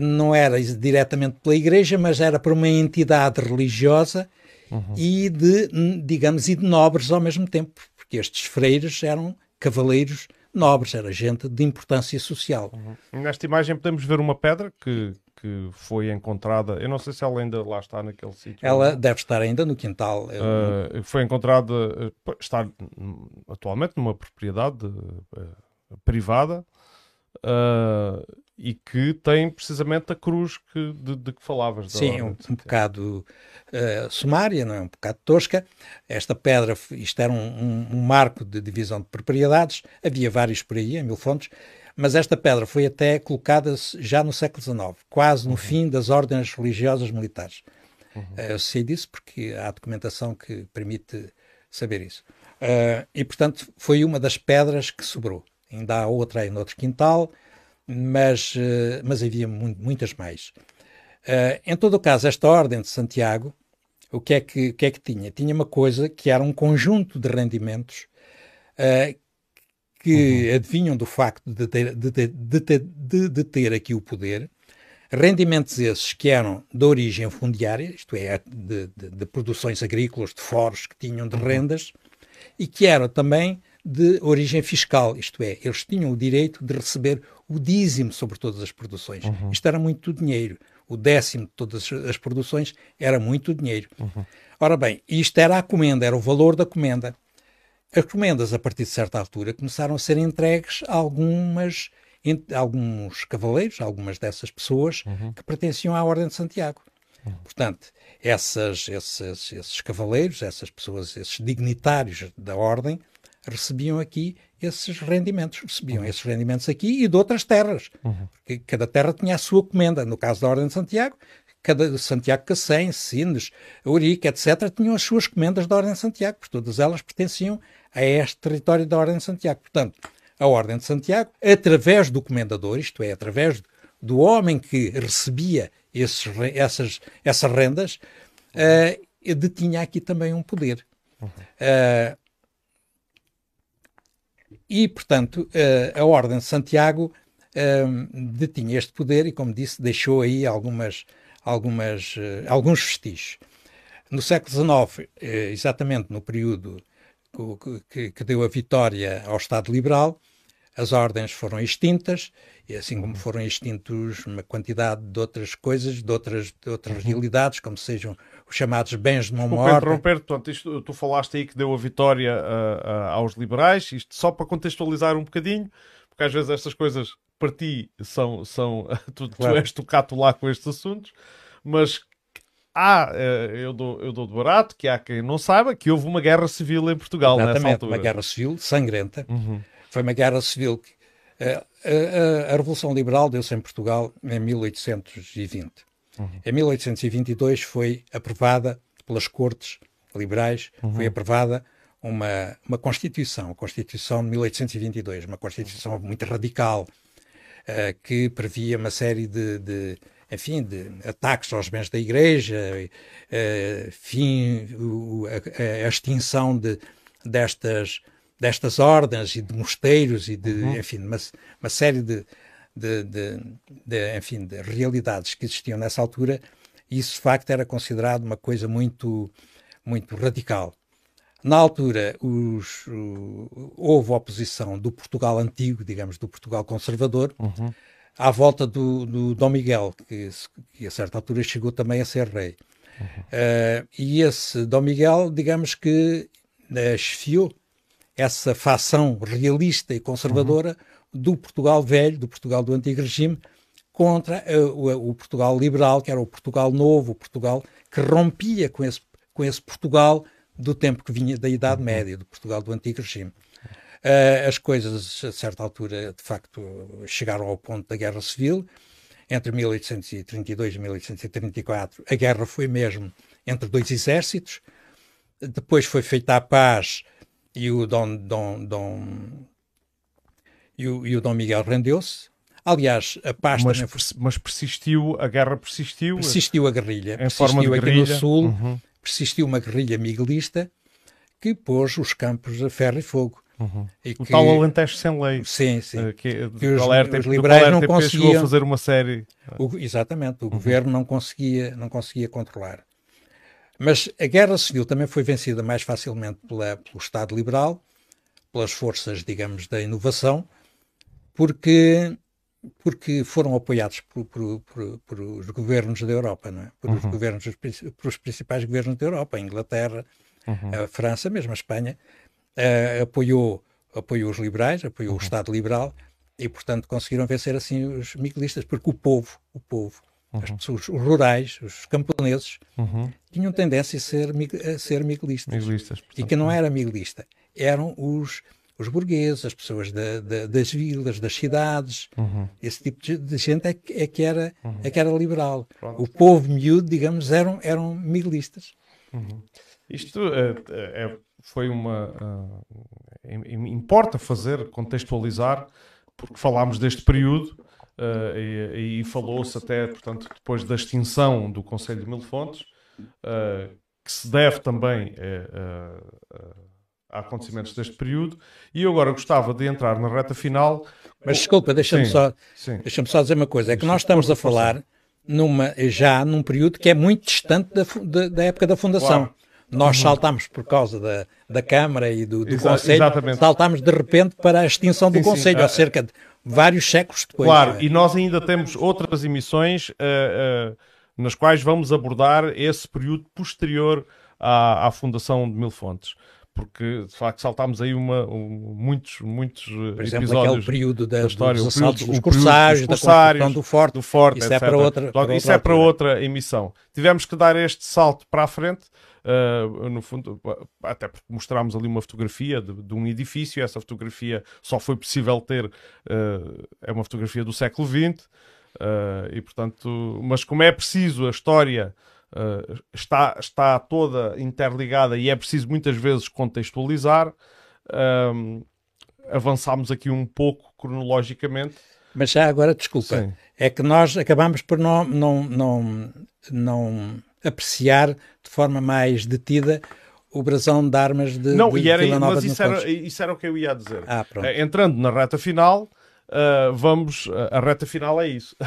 não era diretamente pela Igreja, mas era por uma entidade religiosa uhum. e de, digamos, e de nobres ao mesmo tempo, porque estes freiros eram cavaleiros nobres, era gente de importância social. Uhum. Nesta imagem podemos ver uma pedra que, que foi encontrada, eu não sei se ela ainda lá está naquele sítio. Ela não. deve estar ainda no quintal. Uh, foi encontrada, uh, está atualmente numa propriedade uh, privada. Uh, e que tem precisamente a cruz que, de, de que falavas. Sim, um, um bocado uh, sumária, não é? um bocado tosca. Esta pedra, isto era um, um, um, marco de divisão de propriedades, havia vários por aí, em Mil Fontes, mas esta pedra foi até colocada já no século XIX, quase no uhum. fim das ordens religiosas militares. Uhum. Uh, eu sei disso porque há documentação que permite saber isso. Uh, e, portanto, foi uma das pedras que sobrou. Ainda há outra aí no outro quintal, mas, mas havia muitas mais. em todo o caso, esta Ordem de Santiago, o que, é que, o que é que tinha? Tinha uma coisa que era um conjunto de rendimentos que uhum. adivinham do facto de ter, de, ter, de, ter, de ter aqui o poder, rendimentos esses que eram de origem fundiária, isto é, de, produções agrícolas, de foros que tinham de uhum. rendas, e que eram também de origem fiscal, isto é, eles tinham o direito de receber o dízimo sobre todas as produções. Uhum. Isto era muito dinheiro. O décimo de todas as produções era muito dinheiro. Uhum. Ora bem, isto era a comenda, era o valor da comenda. As comendas, a partir de certa altura, começaram a ser entregues a algumas, a alguns cavaleiros, a algumas dessas pessoas uhum. que pertenciam à Ordem de Santiago. Uhum. Portanto, essas, esses, esses cavaleiros, essas pessoas, esses dignitários da Ordem, recebiam aqui esses rendimentos. Recebiam uhum. esses rendimentos aqui e de outras terras. Uhum. Porque cada terra tinha a sua comenda. No caso da Ordem de Santiago, cada Santiago Cacém, Sines, Eurica, etc., tinham as suas comendas da Ordem de Santiago, porque todas elas pertenciam a este território da Ordem de Santiago. Portanto, a Ordem de Santiago, através do comendador, isto é, através do homem que recebia esses, essas, essas rendas, uh, detinha aqui também um poder. Uhum. Uh, e, portanto, uh, a Ordem de Santiago detinha este poder e, como disse, deixou aí algumas, algumas, alguns vestígios. No século XIX, exatamente no período que, que, deu a vitória ao Estado Liberal, as ordens foram extintas, e assim como foram extintos uma quantidade de outras coisas, de outras, de outras uhum. realidades, como sejam os chamados bens de mão morta. interromper, portanto, isto, tu falaste aí que deu a vitória uh, uh, aos liberais, isto só para contextualizar um bocadinho, porque às vezes estas coisas para ti são, são *laughs* tu, claro. tu és tocado lá com estes assuntos, mas há, eh, eu dou, eu dou de barato, que há quem não saiba, que houve uma guerra civil em Portugal Exatamente, nessa altura. uma guerra civil sangrenta. Uhum. Foi uma guerra civil que... Uh, a, a, Revolução Liberal deu-se em Portugal em 1820. Uhum. Em 1822 foi aprovada pelas Cortes Liberais, uhum. foi aprovada uma, uma Constituição, a Constituição de 1822, uma Constituição muito radical, uh, que previa uma série de, de enfim, de ataques aos bens da Igreja, uh, fim, o, a, a, extinção de, destas, destas ordens e de mosteiros e de, uhum. enfim, uma, uma série de, de, de, de, enfim, de realidades que existiam nessa altura, isso de facto era considerado uma coisa muito, muito radical. Na altura, os, o, houve oposição do Portugal antigo, digamos, do Portugal conservador, uhum à volta do, do Dom Miguel, que, que, a certa altura chegou também a ser rei. Uhum. Uh, e esse Dom Miguel, digamos que esfiou essa facção realista e conservadora uhum. do Portugal velho, do Portugal do antigo regime, contra uh, o, o, Portugal liberal, que era o Portugal novo, o Portugal que rompia com esse, com esse Portugal do tempo que vinha da Idade uhum. Média, do Portugal do antigo regime. Uh, as coisas, a certa altura, de facto, chegaram ao ponto da Guerra Civil. Entre 1832 e 1834, a guerra foi mesmo entre dois exércitos. Depois foi feita a paz e o Dom, Dom, Dom, e o, e o Dom Miguel rendeu-se. Aliás, a paz mas, também mas persistiu, a guerra persistiu? Persistiu a guerrilha. Em persistiu forma de aqui guerrilha. no Sul, uhum. persistiu uma guerrilha miguelista que pôs os campos a ferro e fogo. Uhum. E o que... tal Alentejo sem lei. Sim, sim. Uh, que, que os, Alerta, os liberais não conseguiam... fazer uma série. O, exatamente, o uhum. governo não conseguia, não conseguia controlar. Mas a guerra civil também foi vencida mais facilmente pela, pelo Estado liberal, pelas forças, digamos, da inovação, porque, porque foram apoiados por, por, por, por os governos da Europa, não é? por, uhum. os governos, por os principais governos da Europa, a Inglaterra, uhum. a França, mesmo a Espanha, uh, apoiou, apoiou os liberais, apoiou uhum. o Estado liberal e, portanto, conseguiram vencer assim os miguelistas, porque o povo, o povo, uhum. as pessoas, os rurais, os camponeses, uhum. tinham tendência a ser, a ser miguelistas. miguelistas portanto, e que não era miguelista, eram os os burgueses, as pessoas da, da, das vilas, das cidades, uhum. esse tipo de, de gente é que, é que, era, uhum. é que era liberal. Pronto. O povo miúdo, digamos, eram, eram miguelistas. Uhum. Isto é, é, foi uma. Uh, importa fazer, contextualizar, porque falámos deste período uh, e, e falou-se até, portanto, depois da extinção do Conselho de Mil Fontes, uh, que se deve também a acontecimentos deste período, e eu agora gostava de entrar na reta final. Mas desculpa, deixa-me só, deixa só dizer uma coisa: é que nós estamos a falar numa, já num período que é muito distante da, da, da época da fundação. Claro. Nós uhum. saltamos por causa da, da Câmara e do, do Exa Conselho, saltamos de repente para a extinção do sim, Conselho, sim. há cerca de vários séculos depois. Claro, e nós ainda temos outras emissões uh, uh, nas quais vamos abordar esse período posterior à, à fundação de Mil Fontes porque de facto saltámos aí uma, um, muitos, muitos Por exemplo, episódios aquele período da, da história, dos assaltos dos corsários, da construção do forte, do forte isso, é para outra, para isso é para outra emissão. Tivemos que dar este salto para a frente, uh, no fundo, até porque mostramos ali uma fotografia de, de, um edifício, essa fotografia só foi possível ter, uh, é uma fotografia do século XX, uh, e portanto, mas como é preciso a história está, está toda interligada e é preciso muitas vezes contextualizar. Um, avançámos aqui um pouco cronologicamente. Mas já agora, desculpa, Sim. é que nós acabamos por não, não, não, não apreciar de forma mais detida o brasão de armas de, não, de e era, Mas isso era, isso era o que eu ia dizer. Ah, eh, Entrando na reta final, Uh, vamos, a reta final é isso. *laughs*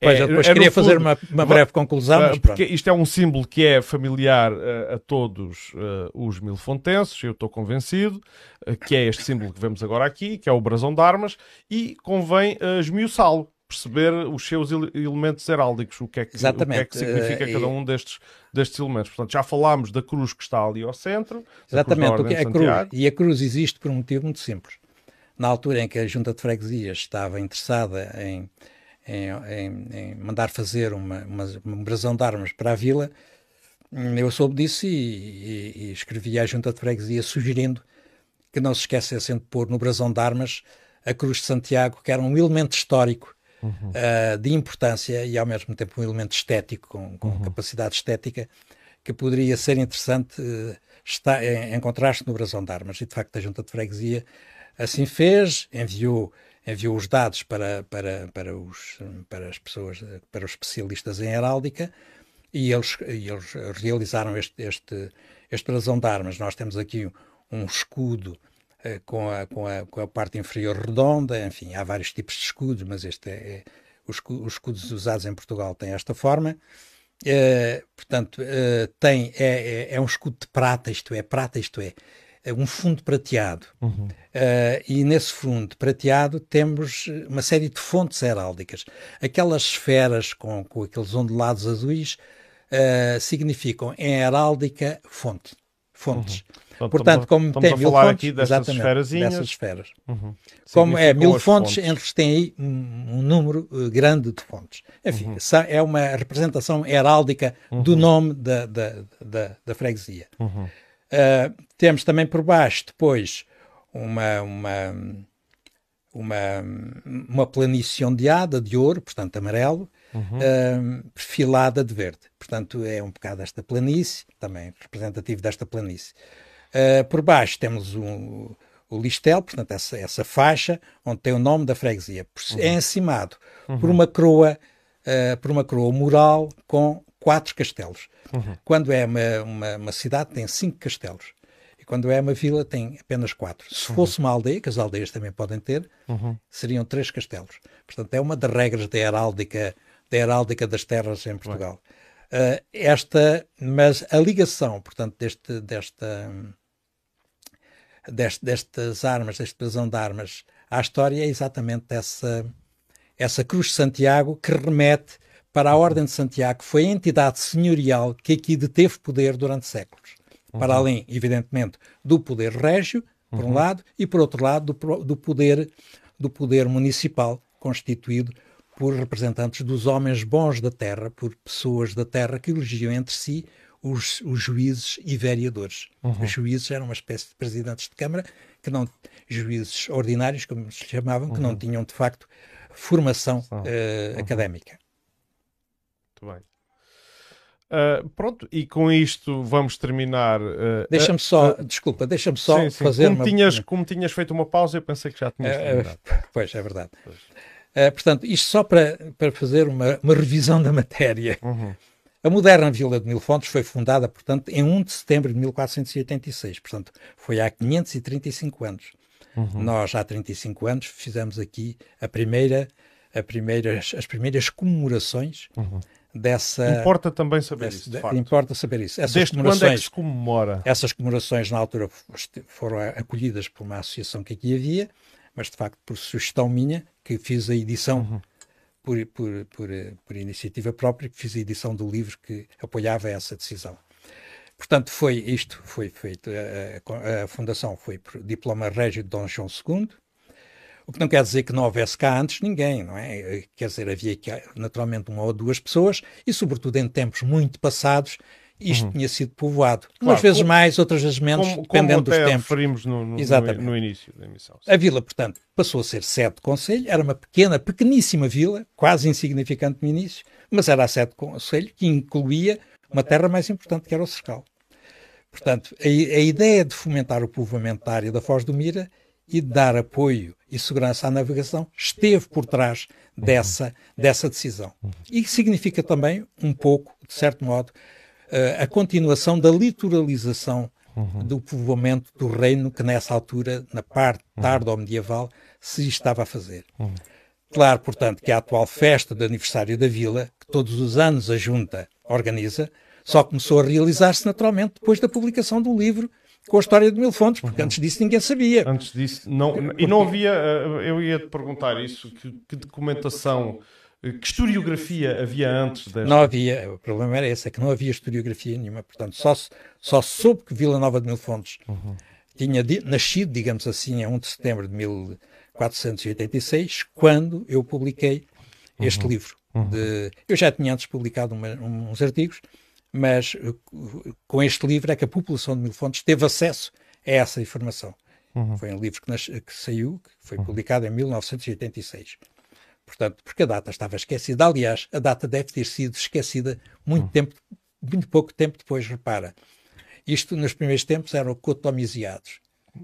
Pois, é, depois é, queria fazer uma, uma, breve conclusão. Uh, porque isto é um símbolo que é familiar uh, a todos os milfontenses, eu estou convencido, que é este símbolo que vemos agora aqui, que é o brasão de armas, e convém esmiuçá-lo, perceber os seus elementos heráldicos, o que é que, o que, é que significa cada um destes, destes elementos. Portanto, já falámos da cruz que está ali ao centro. Exatamente, o que é a cruz, e a cruz existe por um motivo muito simples na altura em que a Junta de Freguesias estava interessada em, em, em, em mandar fazer uma, uma, uma brasão de armas para a vila, eu soube disso e, e, e escrevi à Junta de Freguesia sugerindo que não se esquecessem de pôr no brasão de armas a Cruz de Santiago, que era um elemento histórico uhum. uh, de importância e ao mesmo tempo um elemento estético, com, com uhum. capacidade estética, que poderia ser interessante uh, estar, em, encontrar-se no brasão de armas. E de facto a Junta de Freguesia Assim fez, enviou, enviou os dados para, para, para, os, para as pessoas, para os especialistas em heráldica, e eles, e eles realizaram este, este, este brasão de armas. Nós temos aqui um escudo com, a, com, a, com a parte inferior redonda, enfim, há vários tipos de escudos, mas este é, é os, os, escudos usados em Portugal têm esta forma. Uh, portanto, uh, tem, é, é, é, um escudo de prata, isto é, prata, isto é, é um fundo prateado. Uhum. Uh, e nesse fundo prateado temos uma série de fontes heráldicas. Aquelas esferas com, com aqueles ondulados azuis significam em heráldica fonte. Fontes. Uhum. Portanto, como estamos tem mil fontes, aqui dessas dessas esferas. Uhum. Como é mil fontes, fontes, eles têm aí um, um número uh, grande de fontes. Enfim, uhum. é uma representação heráldica do uhum. nome da, da, da, da freguesia. Uh, temos também por baixo depois uma, uma, uma, uma planície ondeada de ouro, portanto amarelo, uhum. uh, perfilada de verde. Portanto, é um bocado esta planície, também representativo desta planície. Uh, por baixo temos um, o listel, portanto, essa, essa faixa onde tem o nome da freguesia. Uhum. É encimado uhum. por uma coroa, uh, por uma coroa mural com quatro castelos. Uhum. Quando é uma, uma, uma, cidade, tem cinco castelos. E quando é uma vila, tem apenas quatro. Se uhum. fosse uma aldeia, que as aldeias também podem ter, uhum. seriam três castelos. Portanto, é uma das regras da heráldica, da heráldica das terras em Portugal. Uh, esta, mas a ligação, portanto, deste, desta, deste, destas armas, deste brasão de armas à história é exatamente essa, essa cruz de Santiago que remete para a Ordem de Santiago, que foi a entidade senhorial que aqui deteve poder durante séculos. Uhum. Para além, evidentemente, do poder régio, por uhum. um lado, e por outro lado, do, do, poder, do poder municipal, constituído por representantes dos homens bons da terra, por pessoas da terra que elegiam entre si os, os juízes e vereadores. Uhum. Os juízes eram uma espécie de presidentes de Câmara, que não, juízes ordinários, como se chamavam, que não uhum. tinham, de facto, formação uh, académica. Muito bem. Uh, pronto, e com isto vamos terminar. Uh, deixa-me só, uh, desculpa, deixa-me só sim, sim. fazer como uma. Tinhas, como tinhas feito uma pausa, eu pensei que já tinhas terminado. pois, é verdade. Pois. Uh, portanto, isto só para, para fazer uma, uma revisão da matéria. Uhum. A moderna Vila de Mil Fontes foi fundada, portanto, em 1 de setembro de 1486. Portanto, foi há 535 anos. Uhum. Nós, há 35 anos, fizemos aqui a primeira, a primeiras, as primeiras comemorações uhum. dessa... Importa também saber isso, de, Importa saber isso. Essas Desde quando é que se comemora? Essas comemorações, na altura, foram acolhidas por uma associação que aqui havia, mas, de facto, por sugestão minha, que fiz a edição... Uhum por, por, por, por iniciativa própria, que fiz a edição do livro que apoiava essa decisão. Portanto, foi isto, foi feito, a, a, fundação foi por diploma régio de Dom João II, o que não quer dizer que não houvesse cá antes ninguém, não é? Quer dizer, havia naturalmente uma ou duas pessoas e, sobretudo, em tempos muito passados, isto uhum. tinha sido povoado. Claro, Umas vezes como, mais, outras vezes menos, como, dependendo como dos tempos. referimos no, no, Exatamente. no, início da emissão. A vila, portanto, passou a ser sede de conselho, era uma pequena, pequeníssima vila, quase insignificante no início, mas era a sede de conselho que incluía uma terra mais importante que era o Cercal. Portanto, a, a ideia de fomentar o povoamento da área da Foz do Mira e de dar apoio e segurança à navegação esteve por trás dessa, dessa decisão. E significa também, um pouco, de certo modo, a continuação da litoralização uhum. do povoamento do reino que nessa altura, na parte tarde ou medieval, se estava a fazer. Uhum. Claro, portanto, que a atual festa de aniversário da vila, que todos os anos a junta organiza, só começou a realizar-se naturalmente depois da publicação do livro com a história de Mil Fontes, porque uhum. antes disso ninguém sabia. Antes disso, não, e não havia, eh, eu ia te perguntar isso, que, que documentação que historiografia havia antes desta? Não havia, o problema era esse, é que não havia historiografia nenhuma, portanto só, só soube que Vila Nova de Mil Fontes uhum. tinha nascido, digamos assim, a 1 de setembro de 1486, quando eu publiquei este uhum. livro. Uhum. De, eu já tinha antes publicado uma, uns artigos, mas uh, com este livro é que a população de Mil Fontes teve acesso a essa informação. Uhum. Foi um livro que, que saiu, que foi uhum. publicado em 1986. Portanto, porque a data estava esquecida. Aliás, a data deve ter sido esquecida muito hum. tempo, muito pouco tempo depois, repara. Isto, nos primeiros tempos, eram cotomiziados.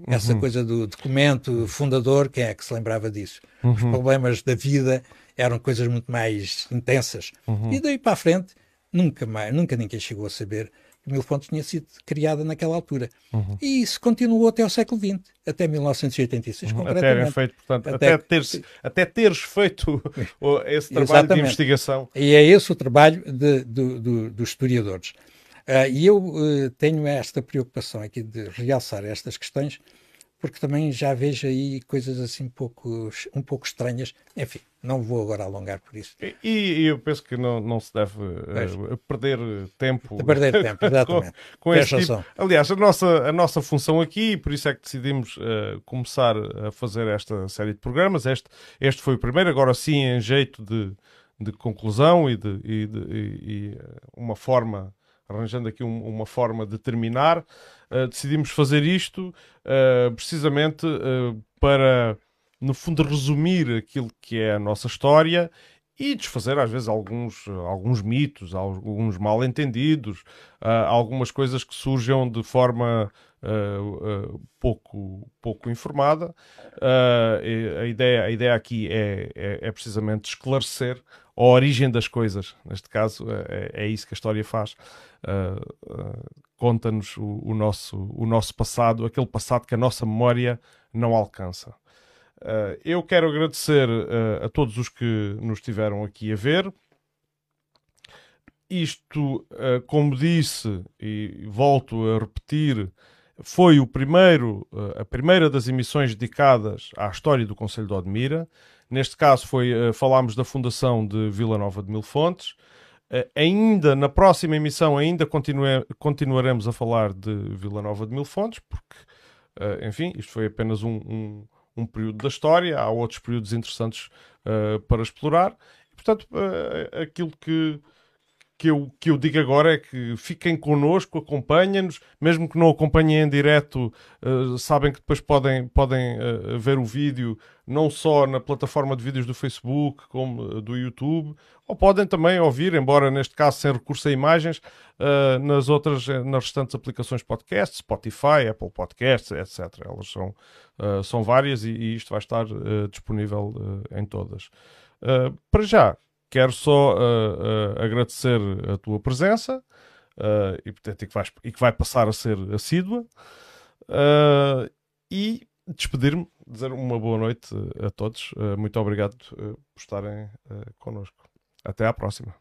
Essa uhum. coisa do documento fundador, quem é que se lembrava disso? Uhum. Os problemas da vida eram coisas muito mais intensas. Uhum. E daí para a frente, nunca mais, nunca ninguém chegou a saber Mil Fontes tinha sido criada naquela altura. Uhum. E isso continuou até o século XX, até 1986, uhum. Até, feito, portanto, até, até, teres, até teres feito esse trabalho Exatamente. de investigação. E é esse o trabalho de, do, do, dos historiadores. Uh, e eu uh, tenho esta preocupação aqui de realçar estas questões, porque também já vejo aí coisas assim um pouco, um pouco estranhas. Enfim, não vou agora alongar por isso. E, e eu penso que não, não se deve uh, perder tempo. De perder *laughs* tempo, exatamente. com, com este tipo. Aliás, a nossa, a nossa função aqui, por isso é que decidimos uh, começar a fazer esta série de programas. Este, este foi o primeiro, agora sim, em jeito de, de conclusão e de, e de e, e uma forma arranjando aqui um, uma forma de terminar, uh, decidimos fazer isto uh, precisamente uh, para, no fundo, resumir aquilo que é a nossa história e desfazer às vezes alguns, alguns mitos, alguns mal-entendidos, algumas coisas que surjam de forma uh, uh, pouco, pouco informada. Uh, a, ideia, a ideia aqui é, é, é, precisamente esclarecer a origem das coisas. Neste caso, é, é isso que a história faz. Conta-nos o, o, nosso, o nosso passado, aquele passado que a nossa memória não alcança. Uh, eu quero agradecer uh, a todos os que nos estiveram aqui a ver. Isto, uh, como disse e volto a repetir, foi o primeiro, a primeira das emissões dedicadas à história do Conselho de Odmira. Neste caso foi falámos da fundação de Vila Nova de Mil Fontes. Ainda na próxima emissão ainda continue, continuaremos a falar de Vila Nova de Mil Fontes, porque enfim, isto foi apenas um, um um período da história, há outros períodos interessantes uh, para explorar. E, portanto, aquilo que, que, eu, que eu digo agora é que fiquem connosco, acompanhem-nos, mesmo que não acompanhem em direto, uh, sabem que depois podem, podem ver o vídeo não só na plataforma de vídeos do Facebook, como do YouTube, ou podem também ouvir, embora neste caso sem recurso a imagens, uh, nas outras, nas restantes aplicações podcast, Spotify, Apple Podcasts, etc. Elas são, uh, são várias e, e, isto vai estar uh, disponível em todas. Uh, para já, quero só uh, agradecer a tua presença e, portanto, e, que vais, e que vai passar a ser assídua e despedir-me, dizer uma boa noite a todos. muito obrigado por estarem connosco. Até à próxima.